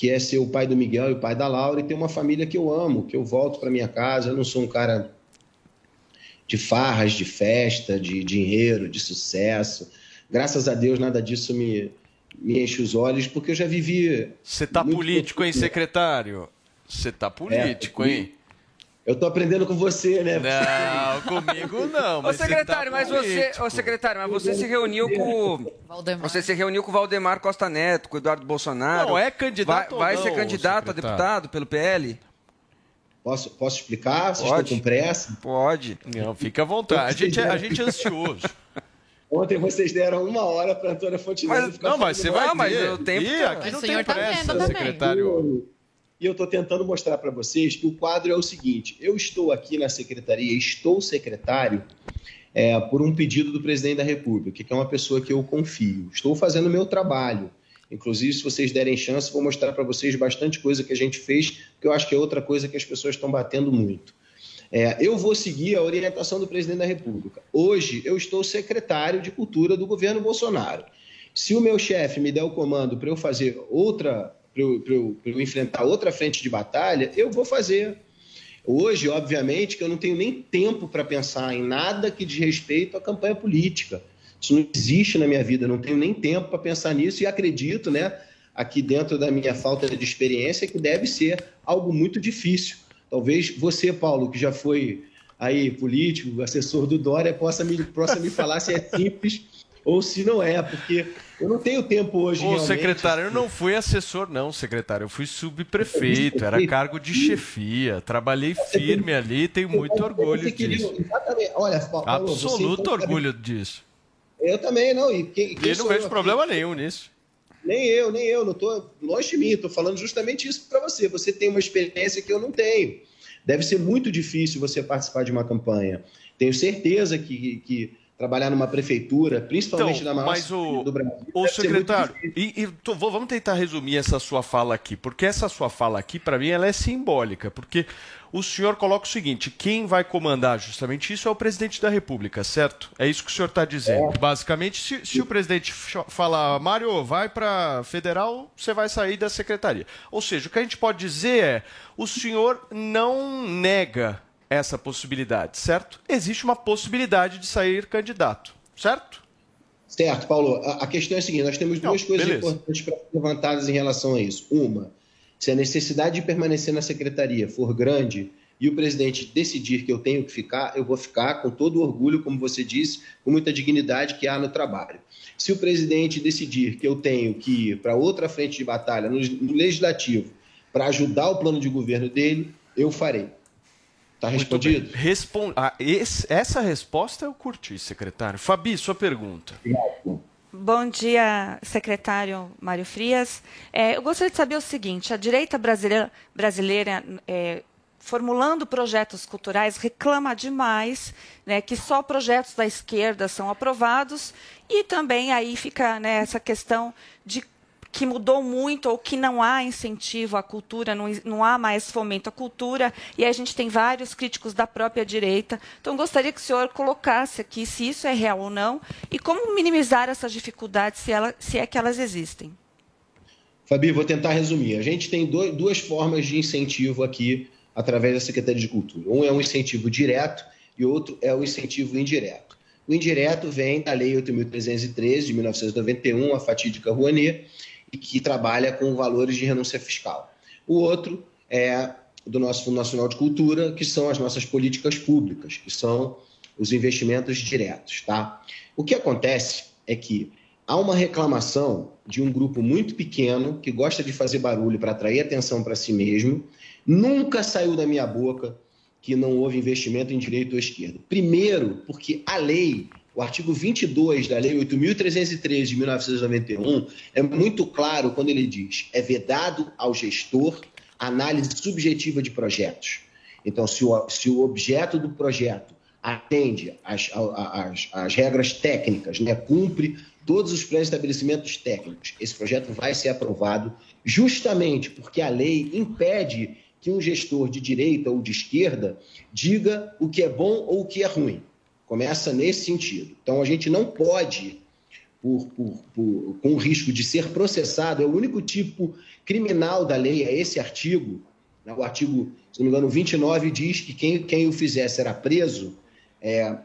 que é ser o pai do Miguel e o pai da Laura e ter uma família que eu amo, que eu volto para minha casa. Eu não sou um cara de farras, de festa, de dinheiro, de sucesso. Graças a Deus, nada disso me, me enche os olhos, porque eu já vivi. Você tá político, hein, secretário? Você tá político, hein? Eu tô aprendendo com você, né? Não, [LAUGHS] comigo não. Ô mas você secretário, tá mas você, ô secretário, mas você se reuniu com [LAUGHS] o- você se reuniu com o Valdemar Costa Neto, com o Eduardo Bolsonaro. Não, é candidato Vai, vai ou ser não, candidato a deputado pelo PL? Posso, posso explicar? Vocês Pode. estão com pressa? Pode. Não, fica à vontade. A gente, é- a gente é ansioso. [LAUGHS] Ontem vocês deram uma hora para Antônia Fontenelle. Mas- ficar não, mas você vai. Ah, mas ter. o tempo Ih, tá- aqui Mas não tem tá pressa, também. secretário. E eu estou tentando mostrar para vocês que o quadro é o seguinte: eu estou aqui na secretaria, estou secretário, é, por um pedido do presidente da República, que é uma pessoa que eu confio. Estou fazendo o meu trabalho. Inclusive, se vocês derem chance, vou mostrar para vocês bastante coisa que a gente fez, que eu acho que é outra coisa que as pessoas estão batendo muito. É, eu vou seguir a orientação do presidente da República. Hoje, eu estou secretário de Cultura do governo Bolsonaro. Se o meu chefe me der o comando para eu fazer outra, eu, enfrentar outra frente de batalha, eu vou fazer. Hoje, obviamente, que eu não tenho nem tempo para pensar em nada que diz respeito à campanha política. Isso não existe na minha vida, eu não tenho nem tempo para pensar nisso e acredito, né, aqui dentro da minha falta de experiência, que deve ser algo muito difícil. Talvez você, Paulo, que já foi aí político, assessor do Dória, possa me, possa me falar se é simples ou se não é, porque eu não tenho tempo hoje. Ô, secretário, eu não fui assessor, não, secretário. Eu fui subprefeito, era cargo de chefia. Trabalhei firme ali, tenho muito orgulho disso. Olha, Paulo, Absoluto orgulho disso. Eu também não. E, quem, quem e não vejo problema nenhum nisso. Nem eu, nem eu. Não estou longe de mim. Estou falando justamente isso para você. Você tem uma experiência que eu não tenho. Deve ser muito difícil você participar de uma campanha. Tenho certeza que, que trabalhar numa prefeitura, principalmente então, na maior mas o, do Brasil. O secretário, e, e tô, vamos tentar resumir essa sua fala aqui, porque essa sua fala aqui, para mim, ela é simbólica, porque o senhor coloca o seguinte: quem vai comandar justamente isso é o presidente da República, certo? É isso que o senhor está dizendo. É. Basicamente, se, se, o presidente falar, Mário, vai para federal, você vai sair da secretaria. Ou seja, o que a gente pode dizer é: o senhor não nega essa possibilidade, certo? Existe uma possibilidade de sair candidato, certo? Certo, Paulo. A, questão é a seguinte: nós temos duas Não, coisas beleza. importantes para levantadas em relação a isso. Uma, se a necessidade de permanecer na secretaria for grande e o presidente decidir que eu tenho que ficar, eu vou ficar com todo o orgulho, como você disse, com muita dignidade que há no trabalho. Se o presidente decidir que eu tenho que ir para outra frente de batalha, no, no legislativo, para ajudar o plano de governo dele, eu farei. Está respondido? Respon... Ah, esse, essa resposta eu curti, secretário. Fabi, sua pergunta. Bom dia, secretário Mário Frias. É, eu gostaria de saber o seguinte: a direita brasileira, brasileira é, formulando projetos culturais, reclama demais né, que só projetos da esquerda são aprovados e também aí fica né, essa questão de que mudou muito ou que não há incentivo à cultura, não, não há mais fomento à cultura, e a gente tem vários críticos da própria direita. Então, gostaria que o senhor colocasse aqui se isso é real ou não e como minimizar essas dificuldades, se, ela, se é que elas existem. Fabi, vou tentar resumir. A gente tem duas formas de incentivo aqui através da Secretaria de Cultura. Um é um incentivo direto e outro é o um incentivo indireto. O indireto vem da Lei 8.313, de 1991, a fatídica Rouanet, e que trabalha com valores de renúncia fiscal. O outro é do nosso Fundo Nacional de Cultura, que são as nossas políticas públicas, que são os investimentos diretos. Tá? O que acontece é que há uma reclamação de um grupo muito pequeno que gosta de fazer barulho para atrair atenção para si mesmo. Nunca saiu da minha boca que não houve investimento em direito ou esquerda. Primeiro, porque a lei o artigo 22 da Lei 8.313 de 1991 é muito claro quando ele diz: é vedado ao gestor análise subjetiva de projetos. Então, se o, se o objeto do projeto atende às, às regras técnicas, né, cumpre todos os pré-estabelecimentos técnicos, esse projeto vai ser aprovado justamente porque a lei impede que um gestor de direita ou de esquerda diga o que é bom ou o que é ruim. Começa nesse sentido. Então, a gente não pode, por, por, por, com o risco de ser processado, é o único tipo criminal da lei, é esse artigo. Né? O artigo, se não me engano, 29 diz que quem, quem o fizer será preso. É,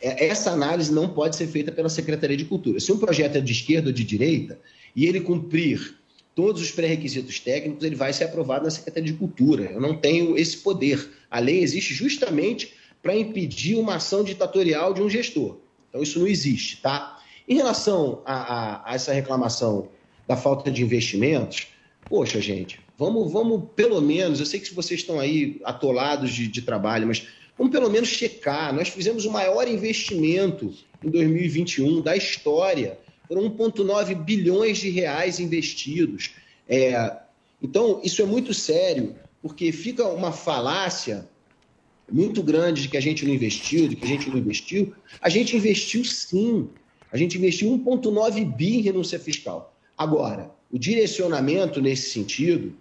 é, essa análise não pode ser feita pela Secretaria de Cultura. Se um projeto é de esquerda ou de direita e ele cumprir todos os pré-requisitos técnicos, ele vai ser aprovado na Secretaria de Cultura. Eu não tenho esse poder. A lei existe justamente para impedir uma ação ditatorial de um gestor. Então, isso não existe, tá? Em relação a, a, a essa reclamação da falta de investimentos, poxa, gente, vamos, vamos pelo menos, eu sei que vocês estão aí atolados de, de trabalho, mas vamos pelo menos checar. Nós fizemos o maior investimento em 2021 da história. Foram 1,9 bilhões de reais investidos. É, então, isso é muito sério, porque fica uma falácia muito grande de que a gente não investiu, de que a gente não investiu. A gente investiu sim. A gente investiu 1,9 bi em renúncia fiscal. Agora, o direcionamento nesse sentido,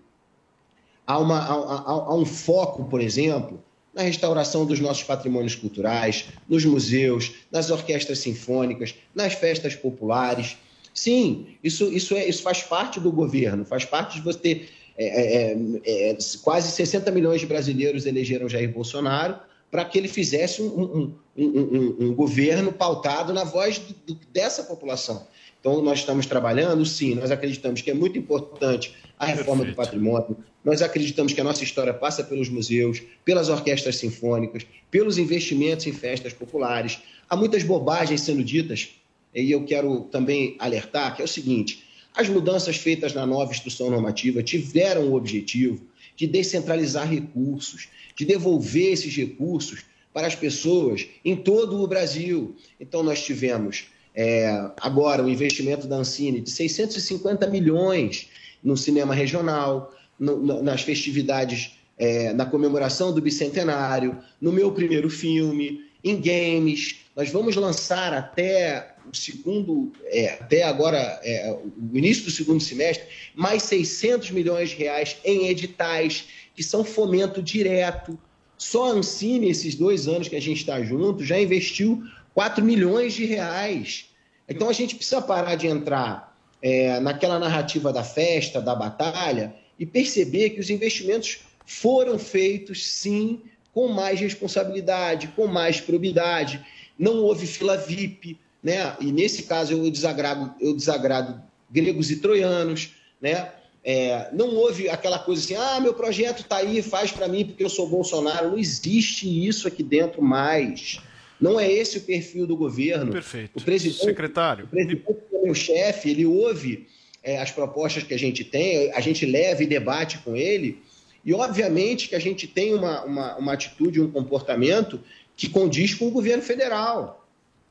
há, uma, um foco, por exemplo, na restauração dos nossos patrimônios culturais, nos museus, nas orquestras sinfônicas, nas festas populares. Sim, isso, isso, é, isso faz parte do governo, faz parte de você. É, é, é, quase 60 milhões de brasileiros elegeram Jair Bolsonaro para que ele fizesse um, um, um, um, governo pautado na voz do, dessa população. Então, nós estamos trabalhando, sim, nós acreditamos que é muito importante a reforma Perfeito. do patrimônio, nós acreditamos que a nossa história passa pelos museus, pelas orquestras sinfônicas, pelos investimentos em festas populares. Há muitas bobagens sendo ditas, e eu quero também alertar que é o seguinte: as mudanças feitas na nova instrução normativa tiveram o objetivo de descentralizar recursos, de devolver esses recursos para as pessoas em todo o Brasil. Então, nós tivemos é, agora o investimento da Ancine de 650 milhões no cinema regional, no, nas festividades, é, na comemoração do bicentenário, no meu primeiro filme, em games. Nós vamos lançar até o segundo, é, até agora, é, o início do segundo semestre, mais 600 milhões de reais em editais, que são fomento direto. Só a Ancine, esses dois anos que a gente está junto, já investiu 4 milhões de reais. Então a gente precisa parar de entrar é, naquela narrativa da festa, da batalha, e perceber que os investimentos foram feitos, sim, com mais responsabilidade, com mais probidade. Não houve fila VIP, né? E nesse caso eu desagrado, eu desagrado gregos e troianos, né? É, não houve aquela coisa assim, ah, meu projeto está aí, faz para mim porque eu sou Bolsonaro. Não existe isso aqui dentro mais. Não é esse o perfil do governo. Perfeito. O presidente, Secretário. O presidente é meu chefe, ele ouve é, as propostas que a gente tem, a gente leva e debate com ele, e obviamente que a gente tem uma, uma, uma atitude, um comportamento que condiz com o governo federal.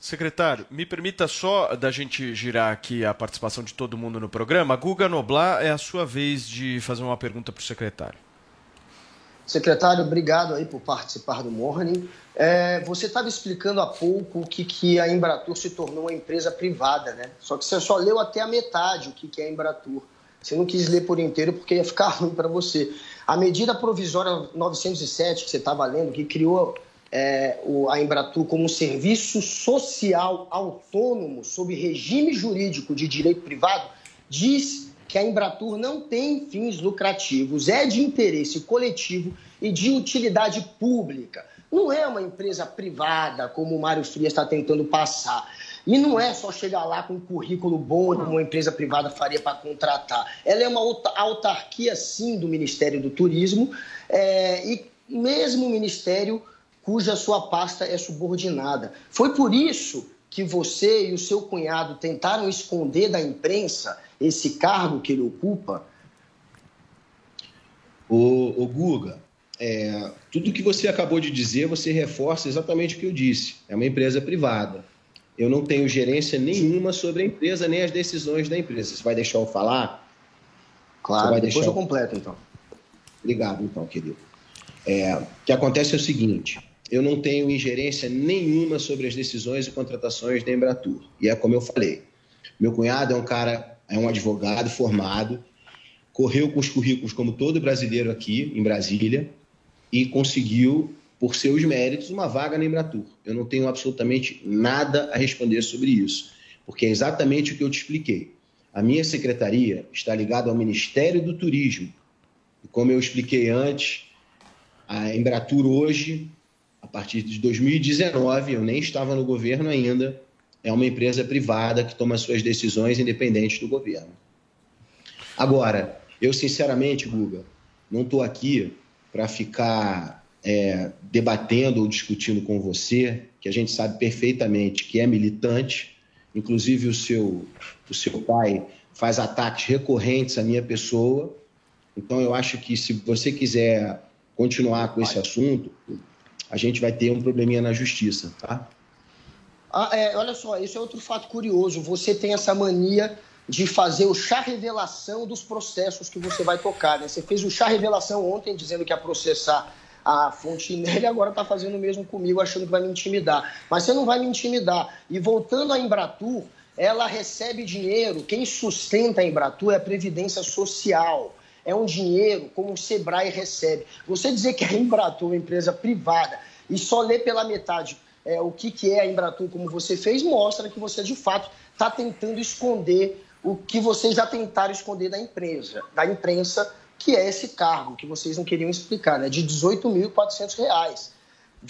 Secretário, me permita só da gente girar aqui a participação de todo mundo no programa. Guga Noblar, é a sua vez de fazer uma pergunta para o secretário. Secretário, obrigado aí por participar do Morning. É, você estava explicando há pouco o que, que a Embratur se tornou uma empresa privada, né? Só que você só leu até a metade o que, que é a Embratur. Você não quis ler por inteiro porque ia ficar [LAUGHS] ruim para você. A medida provisória 907 que você estava lendo, que criou é, o, a Embratur como um serviço social autônomo sob regime jurídico de direito privado, diz que a Embratur não tem fins lucrativos, é de interesse coletivo e de utilidade pública. Não é uma empresa privada, como o Mário Frias está tentando passar. E não é só chegar lá com um currículo bom como uma empresa privada faria para contratar. Ela é uma autarquia, sim, do Ministério do Turismo, é, e mesmo o Ministério cuja sua pasta é subordinada. Foi por isso que você e o seu cunhado tentaram esconder da imprensa esse cargo que ele ocupa? O, o Guga, é, tudo que você acabou de dizer, você reforça exatamente o que eu disse. É uma empresa privada. Eu não tenho gerência nenhuma sobre a empresa, nem as decisões da empresa. Você vai deixar eu falar? Claro, vai depois deixar... eu completo, então. Obrigado, então, querido. É, o que acontece é o seguinte: eu não tenho ingerência nenhuma sobre as decisões e contratações da Embratur. E é como eu falei: meu cunhado é um cara é um advogado formado, correu com os currículos como todo brasileiro aqui em Brasília e conseguiu, por seus méritos, uma vaga na Embratur. Eu não tenho absolutamente nada a responder sobre isso, porque é exatamente o que eu te expliquei. A minha secretaria está ligada ao Ministério do Turismo. E como eu expliquei antes, a Embratur hoje, a partir de 2019, eu nem estava no governo ainda, é uma empresa privada que toma suas decisões independentes do governo. Agora, eu sinceramente, Guga, não estou aqui para ficar é, debatendo ou discutindo com você, que a gente sabe perfeitamente que é militante, inclusive o seu, o seu pai faz ataques recorrentes à minha pessoa. Então, eu acho que se você quiser continuar com esse assunto, a gente vai ter um probleminha na justiça, tá? Ah, é, olha só, isso é outro fato curioso. Você tem essa mania de fazer o chá revelação dos processos que você vai tocar. Né? Você fez o chá revelação ontem dizendo que ia processar a Fontinelli agora está fazendo o mesmo comigo, achando que vai me intimidar. Mas você não vai me intimidar. E voltando à Embratur, ela recebe dinheiro, quem sustenta a Embratur é a Previdência Social. É um dinheiro como o Sebrae recebe. Você dizer que a Embratur é uma empresa privada e só ler pela metade é, o que, que é a Embratur como você fez, mostra que você de fato está tentando esconder o que vocês já tentaram esconder da empresa, da imprensa, que é esse cargo que vocês não queriam explicar, né? De R$ 18.400,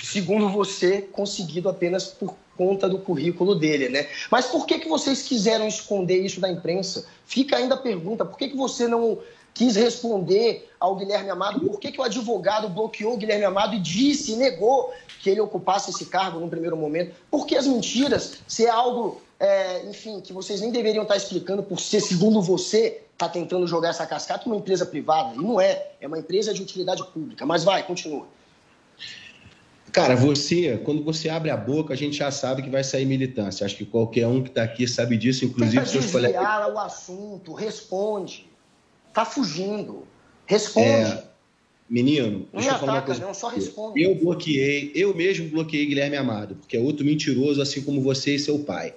segundo você, conseguido apenas por conta do currículo dele, né? Mas por que, que vocês quiseram esconder isso da imprensa? Fica ainda a pergunta, por que, que você não quis responder ao Guilherme Amado por que, que o advogado bloqueou o Guilherme Amado e disse, negou que ele ocupasse esse cargo no primeiro momento? Porque as mentiras, se é algo, é, enfim, que vocês nem deveriam estar explicando por ser, segundo você, está tentando jogar essa cascata uma empresa privada. E não é, é uma empresa de utilidade pública. Mas vai, continua. Cara, você, quando você abre a boca, a gente já sabe que vai sair militância. Acho que qualquer um que está aqui sabe disso, inclusive Tenta seus colegas. o assunto, responde. Tá fugindo. Responde. É, menino, Não deixa me eu falar uma ataca, coisa. não, só responde. Eu bloqueei, eu mesmo bloqueei Guilherme Amado, porque é outro mentiroso, assim como você e seu pai.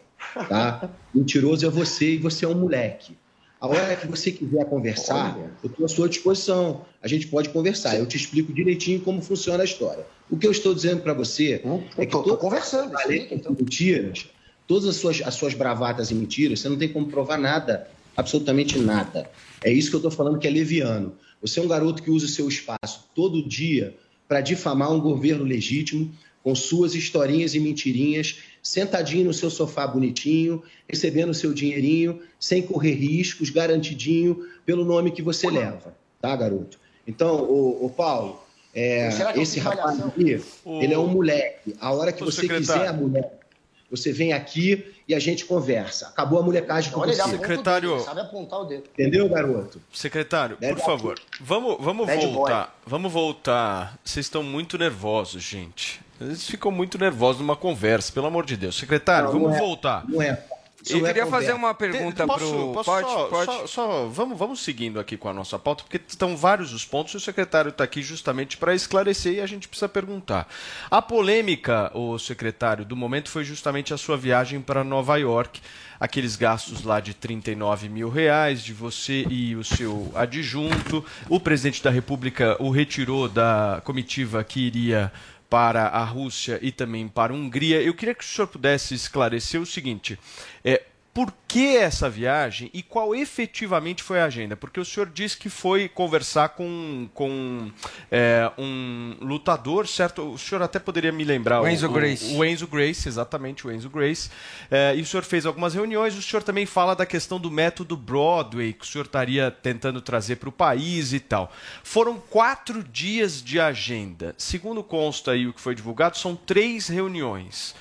Tá? [LAUGHS] mentiroso é você e você é um moleque. A hora que você quiser conversar, eu estou à sua disposição. A gente pode conversar. Eu te explico direitinho como funciona a história. O que eu estou dizendo para você é que tô todas conversando, explica, então. mentiras, todas as suas, as suas bravatas e mentiras, você não tem como provar nada, absolutamente nada. É isso que eu estou falando que é leviano. Você é um garoto que usa o seu espaço todo dia para difamar um governo legítimo, com suas historinhas e mentirinhas, sentadinho no seu sofá bonitinho, recebendo o seu dinheirinho, sem correr riscos, garantidinho pelo nome que você leva, tá, garoto? Então, o, Paulo, é, eu esse rapaz aqui, ele é um moleque. A hora que O você secretário. quiser, moleque, você vem aqui e a gente conversa. Acabou a molecagem com Olha, você. Secretário- sabe apontar o dedo. Entendeu, garoto? Secretário, Bad por favor, vamos, vamos voltar. Vamos voltar. Vocês estão muito nervosos, gente. Eles ficam muito nervosos numa conversa, pelo amor de Deus. Secretário, Não, vamos não é- voltar. Não é. Eu queria fazer uma pergunta posso, pro. posso pode, só, pode. Só, só- vamos, vamos seguindo aqui com a nossa pauta, porque estão vários os pontos e o secretário está aqui justamente para esclarecer e a gente precisa perguntar. A polêmica, o secretário, do momento foi justamente a sua viagem para Nova York, aqueles gastos lá de 39 mil reais de você e o seu adjunto. O presidente da República o retirou da comitiva que iria para a Rússia e também para a Hungria. Eu queria que o senhor pudesse esclarecer o seguinte: é, por que essa viagem e qual efetivamente foi a agenda? Porque o senhor disse que foi conversar com, com é, um lutador, certo? O senhor até poderia me lembrar. O Enzo Grace. O, Enzo Grace, exatamente, o Enzo Grace. É, e o senhor fez algumas reuniões. O senhor também fala da questão do método Broadway, que o senhor estaria tentando trazer para o país e tal. Foram quatro dias de agenda. Segundo consta aí o que foi divulgado, são três reuniões.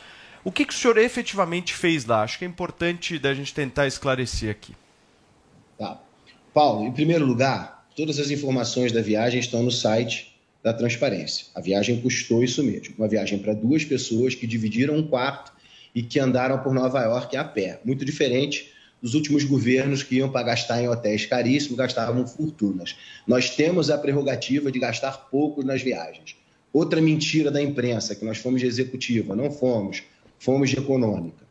O que, que o senhor efetivamente fez lá? Acho que é importante da gente tentar esclarecer aqui. Tá. Paulo, em primeiro lugar, todas as informações da viagem estão no site da transparência. A viagem custou isso mesmo. Uma viagem para duas pessoas que dividiram um quarto e que andaram por Nova York a pé. Muito diferente dos últimos governos que iam para gastar em hotéis caríssimos, gastavam fortunas. Nós temos a prerrogativa de gastar pouco nas viagens. Outra mentira da imprensa, que nós fomos de executiva, não fomos, fomos de econômica.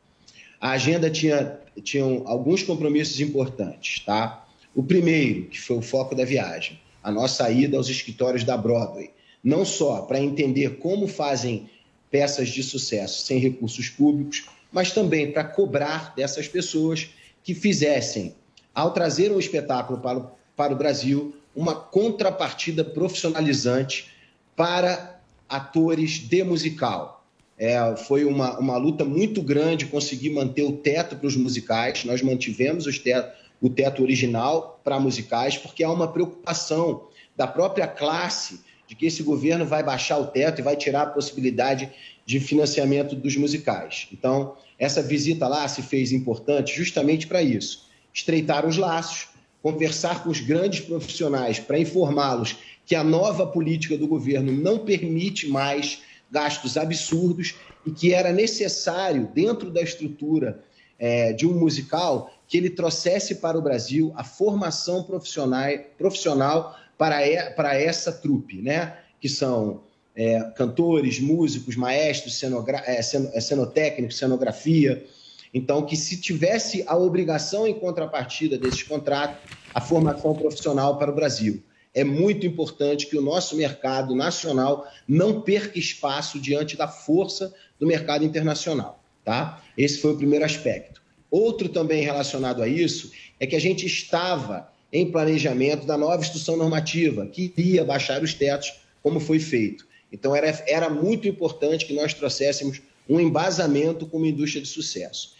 A agenda tinha tinham alguns compromissos importantes, tá? O primeiro, que foi o foco da viagem, a nossa ida aos escritórios da Broadway, não só para entender como fazem peças de sucesso sem recursos públicos, mas também para cobrar dessas pessoas que fizessem, ao trazer um espetáculo para o, para o Brasil, uma contrapartida profissionalizante para atores de musical. É, foi uma, uma luta muito grande conseguir manter o teto para os musicais. Nós mantivemos os teto, o teto original para musicais, porque há uma preocupação da própria classe de que esse governo vai baixar o teto e vai tirar a possibilidade de financiamento dos musicais. Então, essa visita lá se fez importante justamente para isso: estreitar os laços, conversar com os grandes profissionais para informá-los que a nova política do governo não permite mais gastos absurdos e que era necessário, dentro da estrutura é, de um musical, que ele trouxesse para o Brasil a formação profissional, profissional para, e, para essa trupe, né? que são é, cantores, músicos, maestros, cenogra- é, cen- é, cenotécnicos, cenografia. Então, que se tivesse a obrigação em contrapartida desses contratos, a formação profissional para o Brasil. É muito importante que o nosso mercado nacional não perca espaço diante da força do mercado internacional, tá? Esse foi o primeiro aspecto. Outro também relacionado a isso é que a gente estava em planejamento da nova instrução normativa, que iria baixar os tetos, como foi feito. Então, era, era muito importante que nós trouxéssemos um embasamento com uma indústria de sucesso.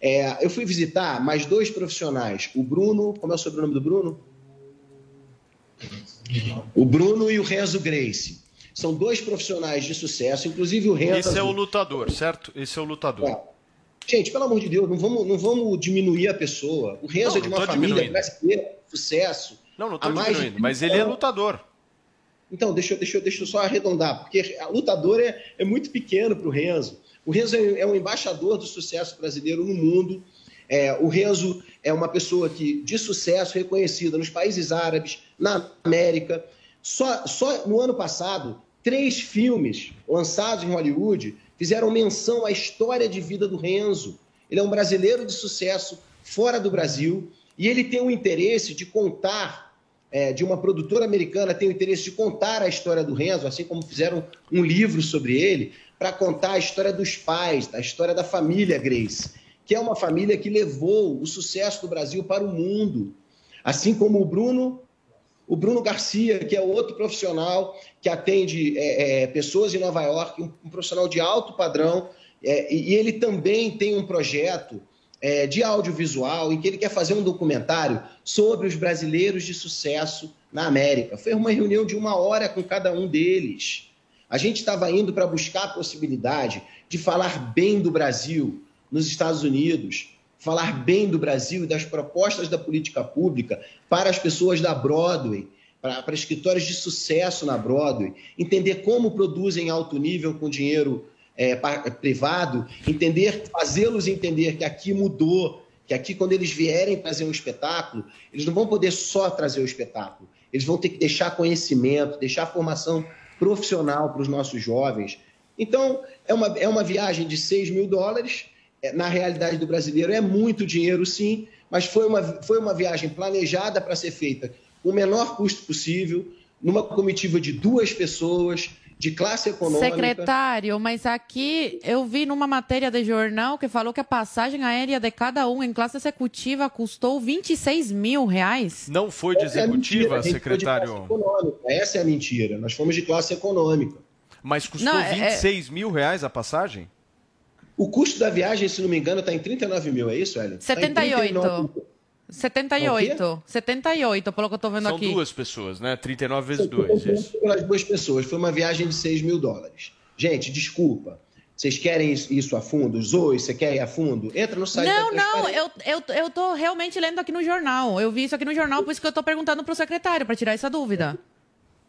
É, eu fui visitar mais dois profissionais, o Bruno, como é o sobrenome do Bruno? O Bruno e o Renzo Grace. São dois profissionais de sucesso, inclusive o Renzo. Esse é o lutador, certo? Esse é o lutador. Gente, pelo amor de Deus, não vamos, não vamos diminuir a pessoa. O Renzo Não, é de uma família diminuindo. brasileira, sucesso. Não, não estou de diminuindo, 30 mas ele é lutador. Então, deixa, eu- deixa, deixa eu só arredondar, porque a lutador é, é muito pequeno para o Renzo. O Renzo é, é um embaixador do sucesso brasileiro no mundo. É, o Renzo é uma pessoa que, de sucesso reconhecida nos países árabes, na América. Só, só no ano passado, três filmes lançados em Hollywood fizeram menção à história de vida do Renzo. Ele é um brasileiro de sucesso fora do Brasil e ele tem o interesse de contar é, de uma produtora americana tem o interesse de contar a história do Renzo, assim como fizeram um livro sobre ele, para contar a história dos pais, a história da família Grace, que é uma família que levou o sucesso do Brasil para o mundo. Assim como o Bruno, o Bruno Garcia, que é outro profissional que atende é, é, pessoas em Nova York, um, um profissional de alto padrão, é, e, ele também tem um projeto é, de audiovisual em que ele quer fazer um documentário sobre os brasileiros de sucesso na América. Foi uma reunião de uma hora com cada um deles. A gente estava indo para buscar a possibilidade de falar bem do Brasil nos Estados Unidos, falar bem do Brasil e das propostas da política pública para as pessoas da Broadway, para, para escritórios de sucesso na Broadway, entender como produzem alto nível com dinheiro é, privado, entender, fazê-los entender que aqui mudou, que aqui quando eles vierem trazer um espetáculo, eles não vão poder só trazer o espetáculo, eles vão ter que deixar conhecimento, deixar formação profissional para os nossos jovens. Então, é uma, é uma viagem de 6 mil dólares, na realidade do brasileiro é muito dinheiro sim, mas foi uma, foi uma viagem planejada para ser feita com o menor custo possível, numa comitiva de duas pessoas, de classe econômica. Secretário, mas aqui eu vi numa matéria de jornal que falou que a passagem aérea de cada um em classe executiva custou 26 mil reais. Não foi de Essa é a executiva, de secretário? classe econômica. Essa é a mentira. Nós fomos de classe econômica. Mas custou Não, é- 26 mil reais a passagem? O custo da viagem, se não me engano, está em 39 mil, é isso, Ellen? Tá em 78. 39 78. 78, pelo que eu tô vendo São aqui. duas pessoas, né? 39 vezes 2, isso. pelas duas pessoas. Foi uma viagem de 6 mil dólares. Gente, desculpa. Vocês querem isso- a fundo? Zoe, você quer ir a fundo? Entra no site Não, da não, eu, eu, eu tô realmente lendo aqui no jornal. Eu vi isso aqui no jornal, por isso que eu tô perguntando pro secretário, para tirar essa dúvida.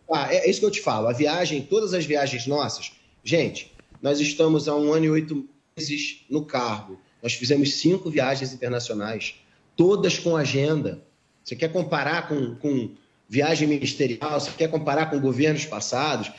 Ah, é, é isso que eu te falo. A viagem, todas as viagens nossas. Gente, nós estamos há um ano e oito meses no cargo. Nós fizemos cinco viagens internacionais, todas com agenda. Você quer comparar com, com viagem ministerial? Você quer comparar com governos passados?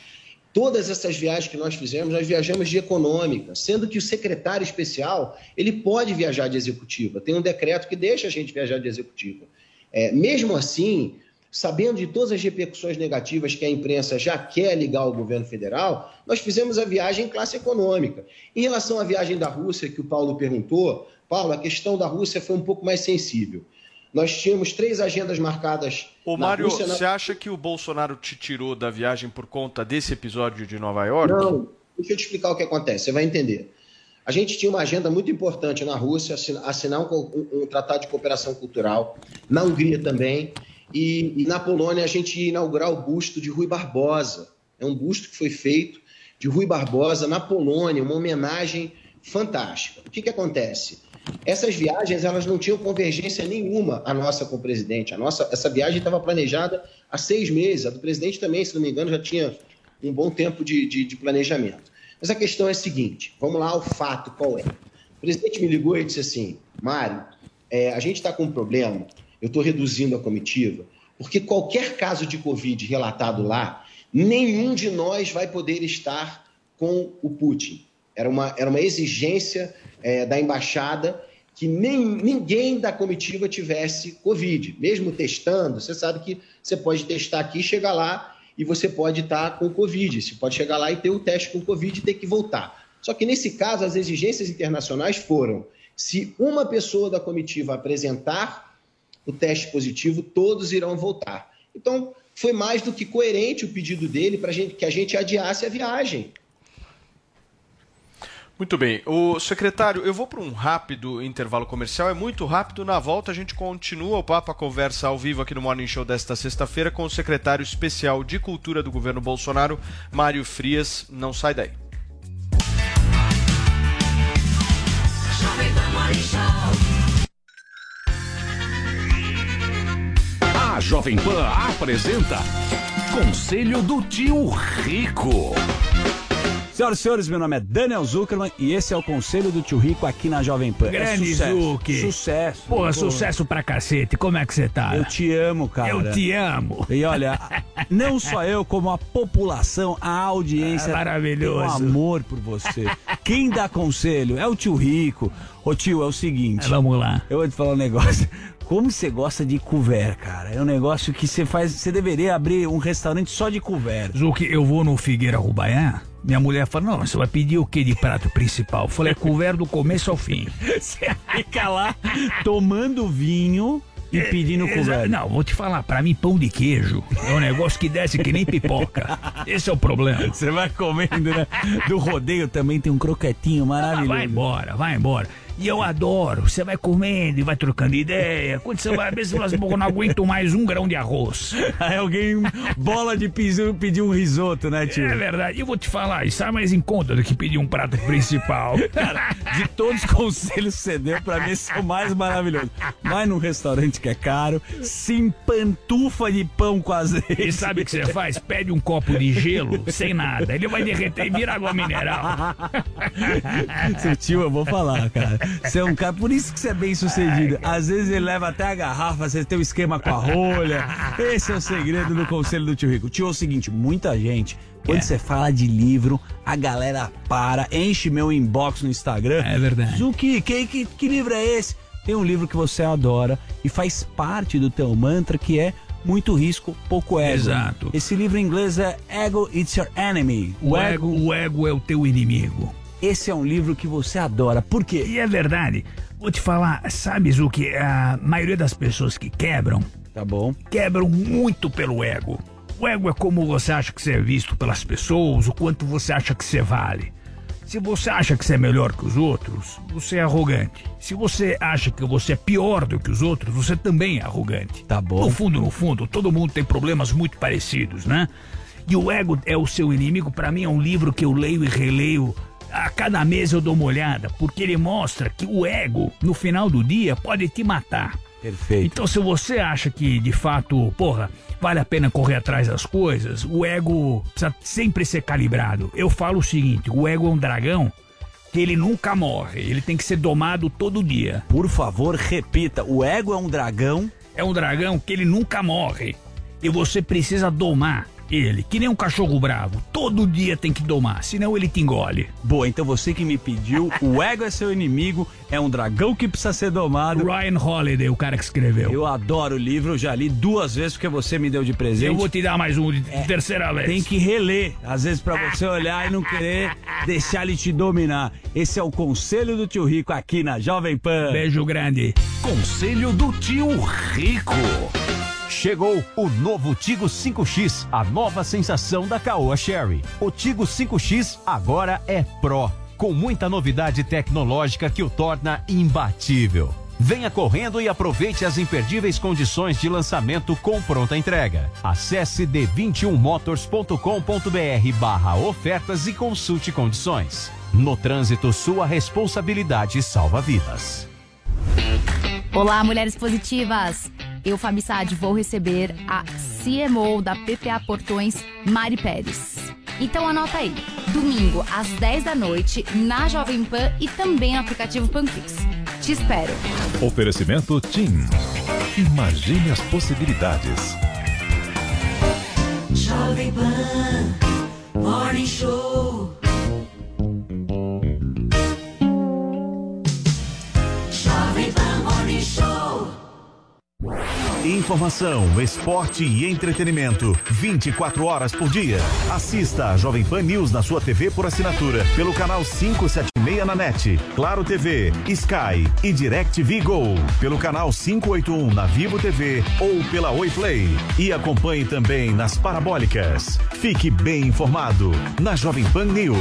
Todas essas viagens que nós fizemos, nós viajamos de econômica, sendo que o secretário especial ele pode viajar de executiva. Tem um decreto que deixa a gente viajar de executiva. É, mesmo assim, sabendo de todas as repercussões negativas que a imprensa já quer ligar ao governo federal, nós fizemos a viagem em classe econômica. Em relação à viagem da Rússia, que o Paulo perguntou, Paulo, a questão da Rússia foi um pouco mais sensível. Nós tínhamos três agendas marcadas. Ô, na Mário, Rússia, na- você acha que o Bolsonaro te tirou da viagem por conta desse episódio de Nova York? Não, deixa eu te explicar o que acontece, você vai entender. A gente tinha uma agenda muito importante na Rússia, assina- assinar um, um- um tratado de cooperação cultural, na Hungria também, e, e na Polônia a gente ia inaugurar o busto de Rui Barbosa. É um busto que foi feito de Rui Barbosa na Polônia, uma homenagem fantástica. O que, que acontece? Essas viagens elas não tinham convergência nenhuma a nossa com o presidente. A nossa, essa viagem estava planejada há seis meses. A do presidente também, se não me engano, já tinha um bom tempo de, de, de planejamento. Mas a questão é a seguinte: vamos lá, o fato qual é? O presidente me ligou e disse assim: Mário, é, a gente está com um problema, eu estou reduzindo a comitiva, porque qualquer caso de Covid relatado lá nenhum de nós vai poder estar com o Putin. Era uma, era uma exigência é, da embaixada que nem, ninguém da comitiva tivesse Covid, mesmo testando. Você sabe que você pode testar aqui, chegar lá e você pode estar com Covid. Você pode chegar lá e ter o teste com Covid e ter que voltar. Só que nesse caso, as exigências internacionais foram: se uma pessoa da comitiva apresentar o teste positivo, todos irão voltar. Então, foi mais do que coerente o pedido dele para que a gente adiasse a viagem. Muito bem. O secretário, eu vou para um rápido intervalo comercial, é muito rápido. Na volta a gente continua o papo, a conversa ao vivo aqui no Morning Show desta sexta-feira com o secretário especial de Cultura do governo Bolsonaro, Mário Frias. Não sai daí. A Jovem Pan apresenta Conselho do Tio Rico. Senhoras e senhores, meu nome é Daniel Zuckerman e esse é o Conselho do Tio Rico aqui na Jovem Pan. Grande é sucesso. Zuc. Sucesso. Porra, Pô. sucesso pra cacete. Como é que você tá? Eu te amo, cara. Eu te amo. E olha, não só eu, como a população, a audiência. É maravilhoso. Tem um amor por você. Quem dá conselho é o tio Rico. Ô tio, é o seguinte. É, vamos lá. Eu vou te falar um negócio. Como você gosta de couvert, cara? É um negócio que você faz. Você deveria abrir um restaurante só de couvert. Zuc, eu vou no Figueira Rubaiá. Minha mulher fala: Não, você vai pedir o que de prato principal? Eu falei: É couvert do começo ao fim. [LAUGHS] Você fica lá tomando vinho e pedindo Exa- couvert. Não, vou te falar, pra mim pão de queijo é um negócio que desce que nem pipoca. Esse é o problema. Você vai comendo, né? Do rodeio também tem um croquetinho maravilhoso. Vai embora, vai embora. E eu adoro. Você vai comendo e vai trocando ideia. Quando você vai ver, você fala assim, "Pô, eu não aguento mais um grão de arroz. [LAUGHS] Aí alguém, bola de piso, pediu um risoto, né, tio? É verdade. Eu vou te falar, isso sai mais em conta do que pedir um prato principal. [LAUGHS] Cara, de todos os conselhos que você deu, pra mim esse é o mais maravilhoso. Vai num restaurante que é caro, se empantufa de pão com azeite. E sabe o que você faz? Pede um copo de gelo sem nada. Ele vai derreter e vira água mineral. Seu tio, eu vou falar, cara. Você é um cara, por isso que você é bem sucedido. Às vezes ele leva até a garrafa, você tem um esquema com a rolha. Esse é o segredo do conselho do tio Rico. Tio, é o seguinte, muita gente, quando você fala de livro, a galera para, enche meu inbox no Instagram. É verdade. Zuki, que, que, que livro é esse? Tem um livro que você adora e faz parte do teu mantra que é muito risco, pouco ego. Exato. Esse livro em inglês é Ego It's Your Enemy. O ego, o ego é o teu inimigo. Esse é um livro que você adora. Por quê? E é verdade. Vou te falar, sabes o que a maioria das pessoas que quebram, Tá bom. quebram muito pelo ego. O ego é como você acha que você é visto pelas pessoas, o quanto você acha que você vale. Se você acha que você é melhor que os outros, você é arrogante. Se você acha que você é pior do que os outros, você também é arrogante. Tá bom. No fundo, no fundo, todo mundo tem problemas muito parecidos, né? E o ego é o seu inimigo, para mim é um livro que eu leio e releio. A cada mês eu dou uma olhada, porque ele mostra que o ego, no final do dia, pode te matar. Perfeito. Então, se você acha que, de fato, porra, vale a pena correr atrás das coisas, o ego precisa sempre ser calibrado. Eu falo o seguinte: o ego é um dragão que ele nunca morre, ele tem que ser domado todo dia. Por favor, repita. O ego é um dragão. É um dragão que ele nunca morre. E você precisa domar ele, que nem um cachorro bravo. Todo dia tem que domar, senão ele te engole. Boa, então você que me pediu, o ego é seu inimigo, é um dragão que precisa ser domado. Ryan Holiday, o cara que escreveu. Eu adoro o livro, já li duas vezes porque você me deu de presente. Eu vou te dar mais um de terceira vez. Tem que reler, às vezes pra você olhar e não querer deixar ele te dominar. Esse é o conselho do tio Rico aqui na Jovem Pan. Beijo grande. Conselho do Tio Rico. Chegou o novo Tigo 5X, a nova sensação da Caoa Sherry. O Tigo 5X agora é Pro, com muita novidade tecnológica que o torna imbatível. Venha correndo e aproveite as imperdíveis condições de lançamento com pronta entrega. Acesse d21motors.com.br barra ofertas e consulte condições. No trânsito, sua responsabilidade salva vidas. Olá, mulheres positivas! Eu, Fabi Saad, vou receber a CMO da PPA Portões, Mari Pérez. Então anota aí, domingo às 10 da noite, na Jovem Pan e também no aplicativo Panflix. Te espero! Oferecimento TIM. Imagine as possibilidades. Jovem Pan Morning Show. Informação, esporte e entretenimento. 24 horas por dia. Assista a Jovem Pan News na sua TV por assinatura pelo canal 576 na NET, Claro TV, Sky e DirecTV Go. Pelo canal 581 na Vivo TV ou pela Oi Play. E acompanhe também nas parabólicas. Fique bem informado na Jovem Pan News.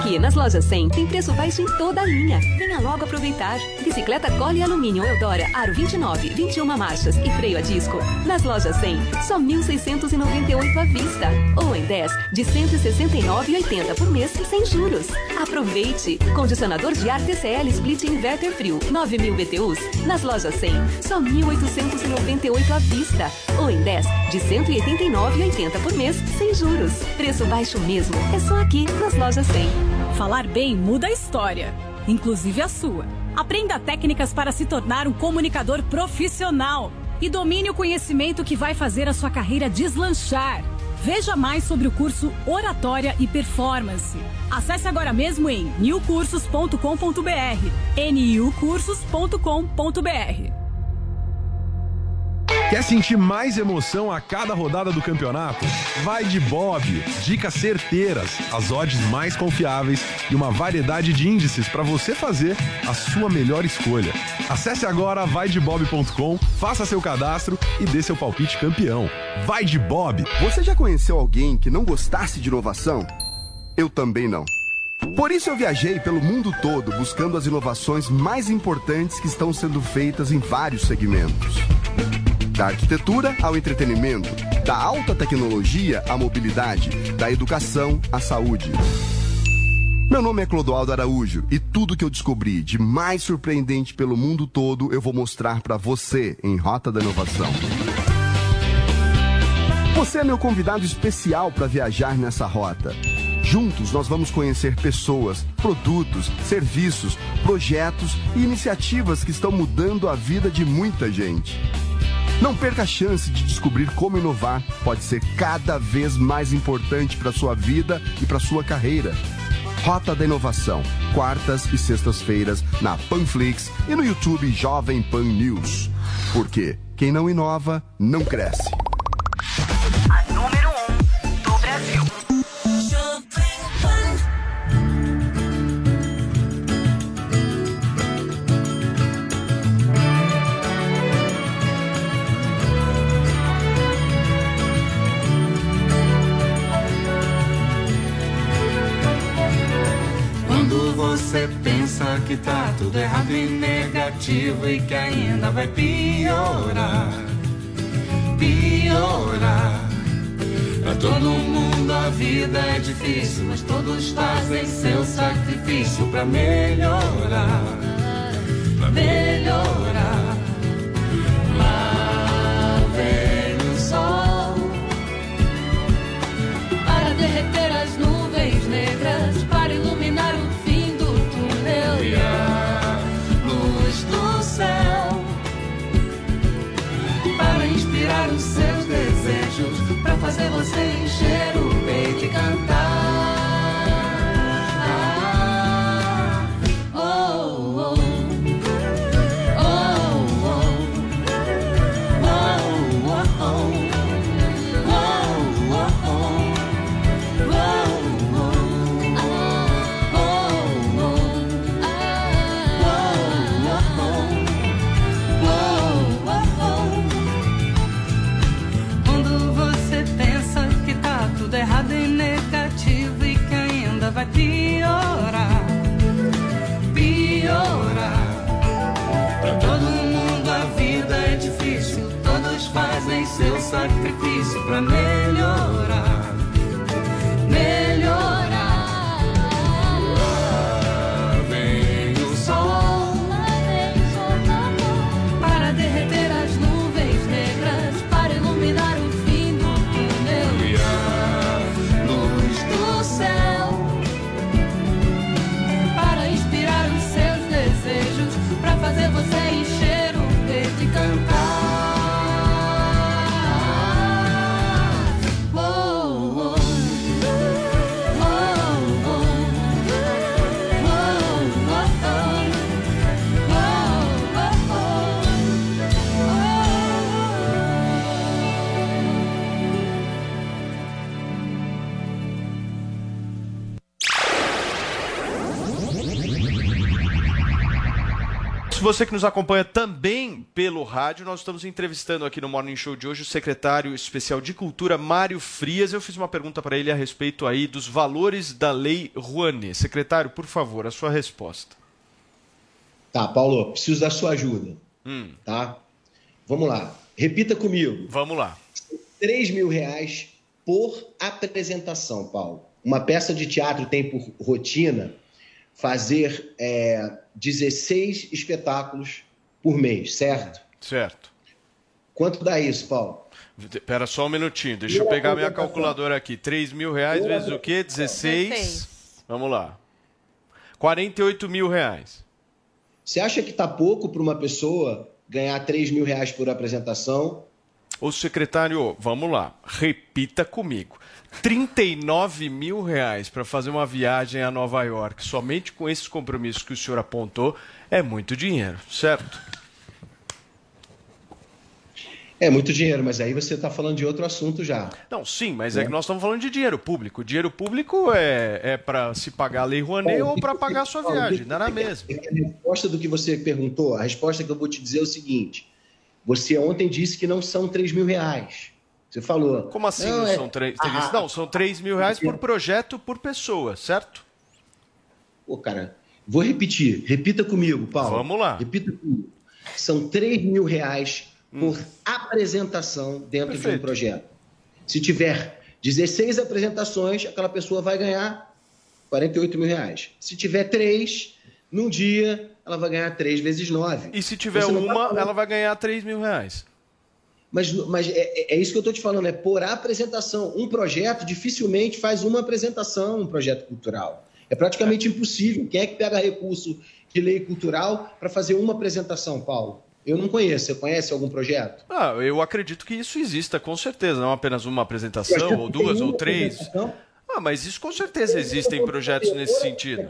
Aqui nas lojas 100 tem preço baixo em toda a linha. Venha logo aproveitar. Bicicleta Cole Alumínio Eudora Aro 29, 21 marchas e freio a disco. Nas lojas 100, só 1.698 à vista. Ou em 10, de 169,80 por mês sem juros. Aproveite! Condicionador de ar TCL Split Inverter Frio, 9.000 BTUs. Nas lojas 100, só 1.898 à vista. Ou em 10, de 189,80 por mês sem juros. Preço baixo mesmo. É só aqui nas lojas 100. Falar bem muda a história, inclusive a sua. Aprenda técnicas para se tornar um comunicador profissional e domine o conhecimento que vai fazer a sua carreira deslanchar. Veja mais sobre o curso Oratória e Performance. Acesse agora mesmo em newcursos.com.br. niucursos.com.br. Quer sentir mais emoção a cada rodada do campeonato? Vai de Bob. Dicas certeiras, as odds mais confiáveis e uma variedade de índices para você fazer a sua melhor escolha. Acesse agora vaidebob.com, faça seu cadastro e dê seu palpite campeão. Vai de Bob. Você já conheceu alguém que não gostasse de inovação? Eu também não. Por isso eu viajei pelo mundo todo buscando as inovações mais importantes que estão sendo feitas em vários segmentos. Da arquitetura ao entretenimento, da alta tecnologia à mobilidade, da educação à saúde. Meu nome é Clodoaldo Araújo e tudo que eu descobri de mais surpreendente pelo mundo todo eu vou mostrar para você em Rota da Inovação. Você é meu convidado especial para viajar nessa rota. Juntos nós vamos conhecer pessoas, produtos, serviços, projetos e iniciativas que estão mudando a vida de muita gente. Não perca a chance de descobrir como inovar pode ser cada vez mais importante para sua vida e para sua carreira. Rota da Inovação, quartas e sextas-feiras na Panflix e no YouTube Jovem Pan News. Porque quem não inova não cresce. Você pensa que tá tudo errado e negativo e que ainda vai piorar, piorar. Pra todo mundo a vida é difícil, mas todos fazem seu sacrifício pra melhorar, pra melhorar. Seu sacrifício melhorar, melhorar. Você que nos acompanha também pelo rádio, nós estamos entrevistando aqui no Morning Show de hoje o secretário especial de Cultura, Mário Frias. Eu fiz uma pergunta para ele a respeito aí dos valores da Lei Rouanet. Secretário, por favor, a sua resposta. Tá, Paulo, preciso da sua ajuda. Hum. Tá? Vamos lá. Repita comigo. Vamos lá. 3 mil reais por apresentação, Paulo. Uma peça de teatro tem por rotina fazer é, 16 espetáculos por mês, certo? Certo. Quanto dá isso, Paulo? Espera só um minutinho, deixa eu pegar minha calculadora aqui. 3 mil reais vezes o quê? 16. 16. Vamos lá. 48 mil reais. Você acha que tá pouco para uma pessoa ganhar 3 mil reais por apresentação? Ô secretário, vamos lá, repita comigo. 39 mil reais para fazer uma viagem a Nova York, somente com esses compromissos que o senhor apontou, é muito dinheiro, certo? É muito dinheiro, mas aí você está falando de outro assunto já. Não, sim, mas é, que nós estamos falando de dinheiro público. Dinheiro público é, é para se pagar a Lei Rouanet ou para [LAUGHS] pagar a sua viagem, não era mesmo. A resposta do que você perguntou, a resposta que eu vou te dizer é o seguinte: você ontem disse que não são 3 mil reais. Você falou. Como assim não, não é... são 3 Ah, Não, são 3 mil reais por projeto por pessoa, certo? Pô, cara, vou repetir. Repita comigo, Paulo. Vamos lá. Repita comigo. São 3 mil reais por apresentação dentro de um Perfeito. projeto. Se tiver 16 apresentações, aquela pessoa vai ganhar 48 mil reais. Se tiver 3, num dia, ela vai ganhar 3 vezes 9. E se tiver Você uma, ela vai ganhar 3 mil reais. Mas, mas é, é- é isso que eu estou te falando, é por apresentação. Um projeto dificilmente faz uma apresentação, um projeto cultural. É praticamente impossível. Quem é que pega recurso de lei cultural para fazer uma apresentação, Paulo? Eu não conheço. Você conhece algum projeto? Ah, eu acredito que isso exista, com certeza. Não apenas uma apresentação, ou duas, ou três. Ah, mas isso com certeza existem projetos nesse sentido.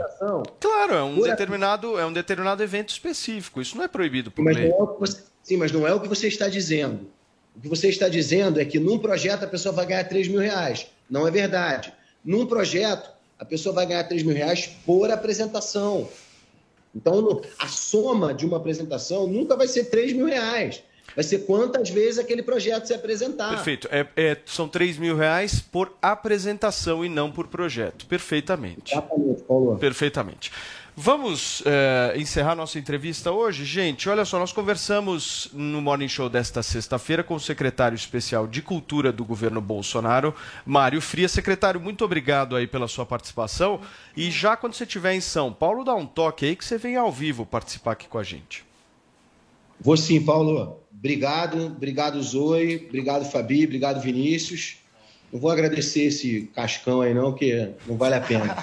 Claro, é um determinado, é um determinado evento específico. Isso não é proibido por Mas lei. não é você- sim, mas não é o que você está dizendo. O que você está dizendo é que num projeto a pessoa vai ganhar 3 mil reais. Não é verdade. Num projeto, a pessoa vai ganhar 3 mil reais por apresentação. Então, a soma de uma apresentação nunca vai ser 3 mil reais. Vai ser quantas vezes aquele projeto se apresentar. Perfeito. É, é- são 3 mil reais por apresentação e não por projeto. Perfeitamente. Exatamente, Paulo. Perfeitamente. Vamos eh, encerrar nossa entrevista hoje, gente. Olha só, nós conversamos no Morning Show desta sexta-feira com o secretário especial de Cultura do governo Bolsonaro, Mário Frias. Secretário, muito obrigado aí pela sua participação. E já quando você estiver em São Paulo, dá um toque aí que você vem ao vivo participar aqui com a gente. Vou sim, Paulo. Obrigado, obrigado Zoe, obrigado Fabi, obrigado Vinícius. Não vou agradecer esse cascão aí não, que não vale a pena.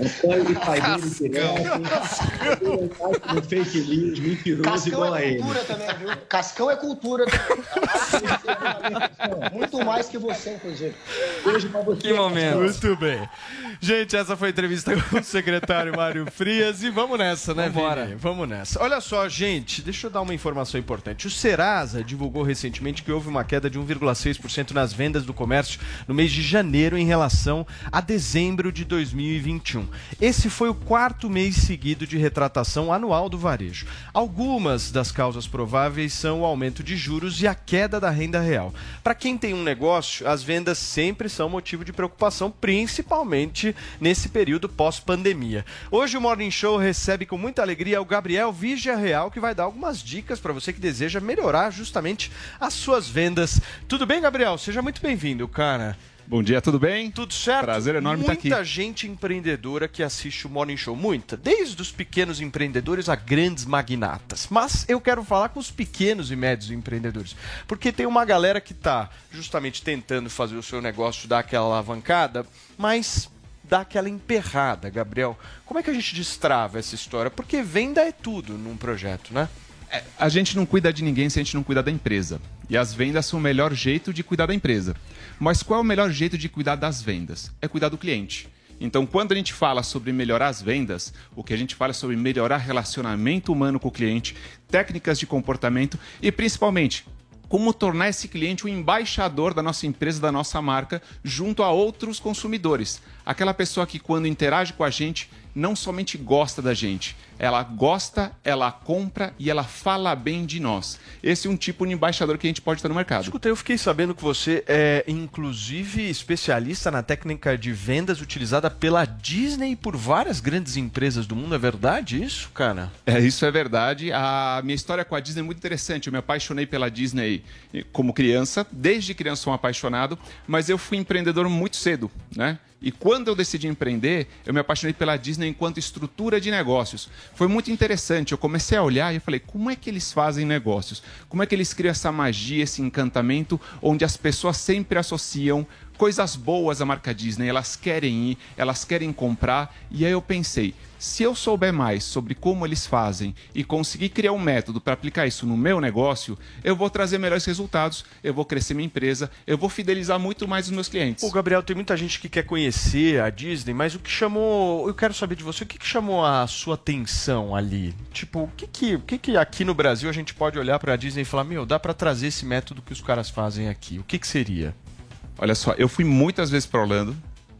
Antônio de Fagundes direto, um fake news, mentiroso Cascão igual a é ele. cultura também, viu? Cascão é cultura. Muito mais que você, inclusive. Beijo pra você. Cascão. Muito bem. Gente, essa foi a entrevista com o secretário Mário Frias e vamos nessa, né, Vambora. Vini? Vamos nessa. Olha só, gente, deixa eu dar uma informação importante. O Serasa divulgou recentemente que houve uma queda de 1,6% nas vendas do comércio no mês de janeiro em relação a dezembro de 2021. Esse foi o quarto mês seguido de retratação anual do varejo. Algumas das causas prováveis são o aumento de juros e a queda da renda real. Para quem tem um negócio, as vendas sempre são motivo de preocupação, principalmente nesse período pós-pandemia. Hoje o Morning Show recebe com muita alegria o Gabriel Vigia Real, que vai dar algumas dicas para você que deseja melhorar justamente as suas vendas. Tudo bem, Gabriel? Seja muito bem-vindo, cara. Bom dia, tudo bem? Tudo certo? Prazer enorme estar Muita aqui. gente empreendedora que assiste o Morning Show, muita, desde os pequenos empreendedores a grandes magnatas. Mas eu quero falar com os pequenos e médios empreendedores, porque tem uma galera que está justamente tentando fazer o seu negócio dar aquela alavancada, mas dá aquela emperrada, Gabriel. Como é que a gente destrava essa história? Porque venda é tudo num projeto, né? A gente não cuida de ninguém se a gente não cuidar da empresa. E as vendas são o melhor jeito de cuidar da empresa. Mas qual é o melhor jeito de cuidar das vendas? É cuidar do cliente. Então, quando a gente fala sobre melhorar as vendas, o que a gente fala é sobre melhorar relacionamento humano com o cliente, técnicas de comportamento e, principalmente, como tornar esse cliente o embaixador da nossa empresa, da nossa marca, junto a outros consumidores. Aquela pessoa que, quando interage com a gente, não somente gosta da gente, ela gosta, ela compra e ela fala bem de nós. Esse é um tipo de embaixador que a gente pode ter no mercado. Escuta, eu fiquei sabendo que você é, inclusive, especialista na técnica de vendas utilizada pela Disney e por várias grandes empresas do mundo. É verdade isso, cara? É, isso é verdade. A minha história com a Disney é muito interessante. Eu me apaixonei pela Disney como criança. Desde criança sou um apaixonado, mas eu fui empreendedor muito cedo, né? E quando eu decidi empreender, eu me apaixonei pela Disney enquanto estrutura de negócios. Foi muito interessante. Eu comecei a olhar e falei: como é que eles fazem negócios? Como é que eles criam essa magia, esse encantamento, onde as pessoas sempre associam coisas boas à marca Disney? Elas querem ir, elas querem comprar. E aí eu pensei: se eu souber mais sobre como eles fazem e conseguir criar um método para aplicar isso no meu negócio, eu vou trazer melhores resultados, eu vou crescer minha empresa, eu vou fidelizar muito mais os meus clientes. Pô, Gabriel, tem muita gente que quer conhecer a Disney, mas o que chamou. Eu quero saber de você, o que, que chamou a sua atenção ali? Tipo, o que, que, o que, que aqui no Brasil a gente pode olhar para a Disney e falar: meu, dá para trazer esse método que os caras fazem aqui? O que, que seria? Olha só, eu fui muitas vezes para Orlando.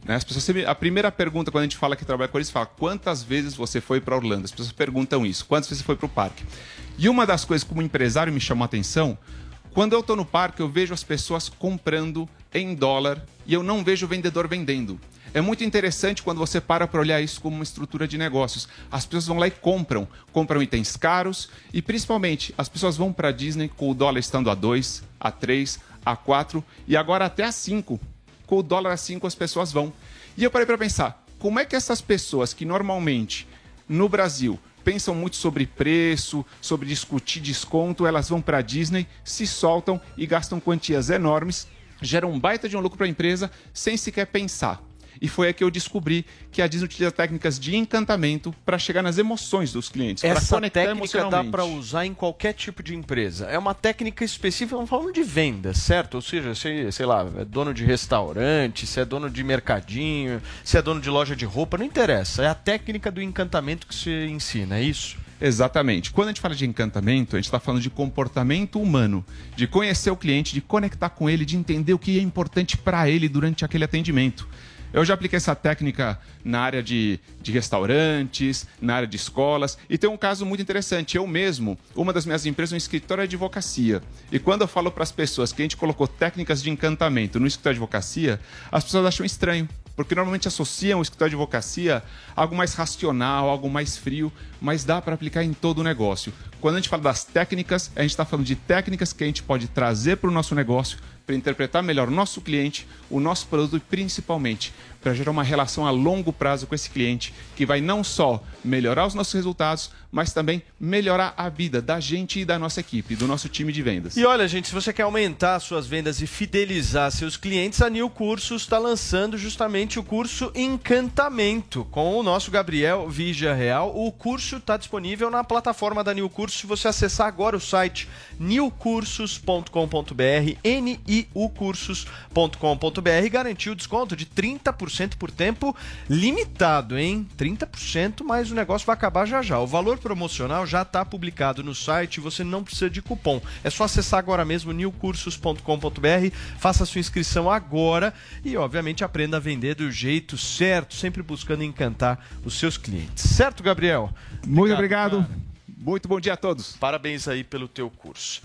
Né? As pessoas sempre, a primeira pergunta quando a gente fala que trabalha com eles fala quantas vezes você foi para Orlando? As pessoas perguntam isso, quantas vezes você foi para o parque? E uma das coisas como empresário me chamou a atenção, quando eu estou no parque eu vejo as pessoas comprando em dólar e eu não vejo o vendedor vendendo. É muito interessante quando você para para olhar isso como uma estrutura de negócios. As pessoas vão lá e compram, compram itens caros e principalmente as pessoas vão para a Disney com o dólar estando a 2, a 3, a 4 e agora até a 5 com o dólar a 5 as pessoas vão. E eu parei para pensar, como é que essas pessoas que normalmente no Brasil pensam muito sobre preço, sobre discutir desconto, elas vão para a Disney, se soltam e gastam quantias enormes, geram um baita de um lucro para a empresa sem sequer pensar. E foi aí que eu descobri que a Disney utiliza técnicas de encantamento para chegar nas emoções dos clientes, para Essa técnica dá para usar em qualquer tipo de empresa. É uma técnica específica, não falando de venda, certo? Ou seja, se, sei lá, é dono de restaurante, se é dono de mercadinho, se é dono de loja de roupa, não interessa. É a técnica do encantamento que se ensina, é isso? Exatamente. Quando a gente fala de encantamento, a gente está falando de comportamento humano, de conhecer o cliente, de conectar com ele, de entender o que é importante para ele durante aquele atendimento. Eu já apliquei essa técnica na área de, de restaurantes, na área de escolas, e tem um caso muito interessante. Eu mesmo, uma das minhas empresas, um escritório de advocacia. E quando eu falo para as pessoas que a gente colocou técnicas de encantamento no escritório de advocacia, as pessoas acham estranho. Porque normalmente associam o escritório de advocacia a algo mais racional, algo mais frio, mas dá para aplicar em todo o negócio. Quando a gente fala das técnicas, a gente está falando de técnicas que a gente pode trazer para o nosso negócio, para interpretar melhor o nosso cliente, o nosso produto principalmente para gerar uma relação a longo prazo com esse cliente que vai não só melhorar os nossos resultados, mas também melhorar a vida da gente e da nossa equipe, do nosso time de vendas. E olha, gente, se você quer aumentar suas vendas e fidelizar seus clientes, a New Cursos está lançando justamente o curso Encantamento com o nosso Gabriel Vigia Real. O curso está disponível na plataforma da New Cursos. Se você acessar agora o site newcursos.com.br, niucursos.com.br, garantiu o desconto de 30% por tempo limitado, hein? 30%, mas o negócio vai acabar já já. O valor promocional já está publicado no site, você não precisa de cupom. É só acessar agora mesmo newcursos.com.br, faça sua inscrição agora e, obviamente, aprenda a vender do jeito certo, sempre buscando encantar os seus clientes. Certo, Gabriel? Muito obrigado. Muito bom dia a todos. Parabéns aí pelo teu curso.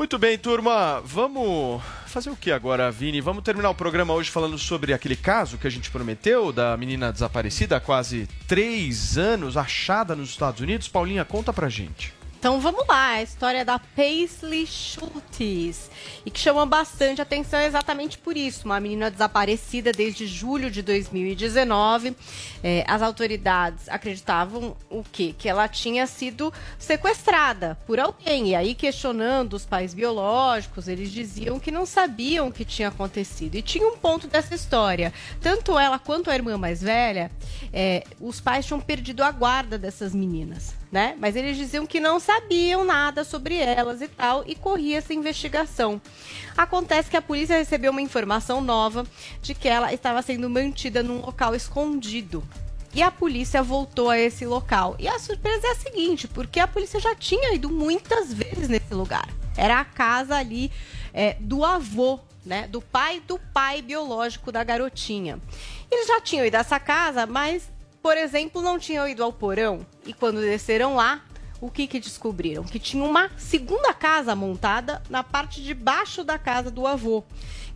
Muito bem, turma. Vamos fazer o que agora, Vini? Vamos terminar o programa hoje falando sobre aquele caso que a gente prometeu da menina desaparecida há quase três anos, achada nos Estados Unidos. Paulinha, conta pra gente. Então vamos lá, a história da Paisley Schultz. E que chama bastante atenção exatamente por isso. Uma menina desaparecida desde julho de 2019. É, as autoridades acreditavam o quê? Que ela tinha sido sequestrada por alguém. E aí, questionando os pais biológicos, eles diziam que não sabiam o que tinha acontecido. E tinha um ponto dessa história. Tanto ela quanto a irmã mais velha, é, os pais tinham perdido a guarda dessas meninas né? Mas eles diziam que não sabiam nada sobre elas e tal, e corria essa investigação. Acontece que a polícia recebeu uma informação nova de que ela estava sendo mantida num local escondido. E a polícia voltou a esse local. E a surpresa é a seguinte, porque a polícia já tinha ido muitas vezes nesse lugar. Era a casa ali é, do avô, né? Do pai do pai biológico da garotinha. Eles já tinham ido a essa casa, mas, por exemplo, não tinham ido ao porão. E quando desceram lá, o que, que descobriram? Que tinha uma segunda casa montada na parte de baixo da casa do avô,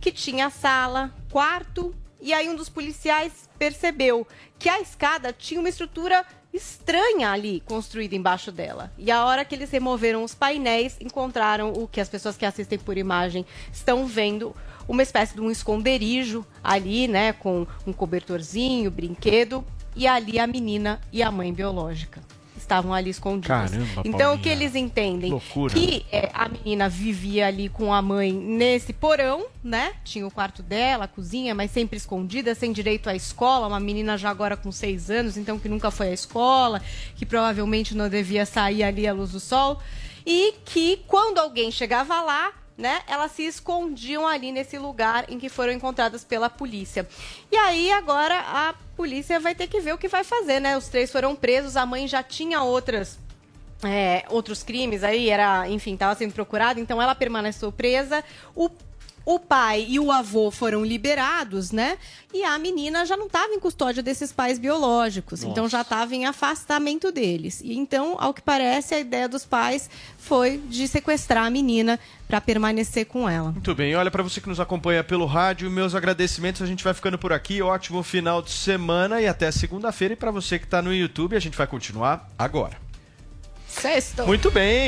que tinha sala, quarto, e aí um dos policiais percebeu que a escada tinha uma estrutura estranha ali construída embaixo dela. E a hora que eles removeram os painéis, encontraram o que as pessoas que assistem por imagem estão vendo, uma espécie de um esconderijo ali, né, com um cobertorzinho, brinquedo, e ali a menina e a mãe biológica estavam ali escondidas. Caramba, então o que eles entendem Loucura. que é, a menina vivia ali com a mãe nesse porão, né? Tinha o quarto dela, a cozinha, mas sempre escondida, sem direito à escola. Uma menina já agora com seis anos, então que nunca foi à escola, que provavelmente não devia sair ali à luz do sol. E que quando alguém chegava lá, né, elas se escondiam ali nesse lugar em que foram encontradas pela polícia. E aí agora a polícia vai ter que ver o que vai fazer, né? Os três foram presos, a mãe já tinha outras é, outros crimes aí, era, enfim, estava sendo procurada, então ela permaneceu presa. O, o pai e o avô foram liberados, né? E a menina já não estava em custódia desses pais biológicos, então já estava em afastamento deles. E então, ao que parece, a ideia dos pais foi de sequestrar a menina para permanecer com ela. Muito bem, olha para você que nos acompanha pelo rádio, meus agradecimentos. A gente vai ficando por aqui. Ótimo final de semana e até segunda-feira. E para você que está no YouTube, a gente vai continuar agora. Sexto. Muito bem.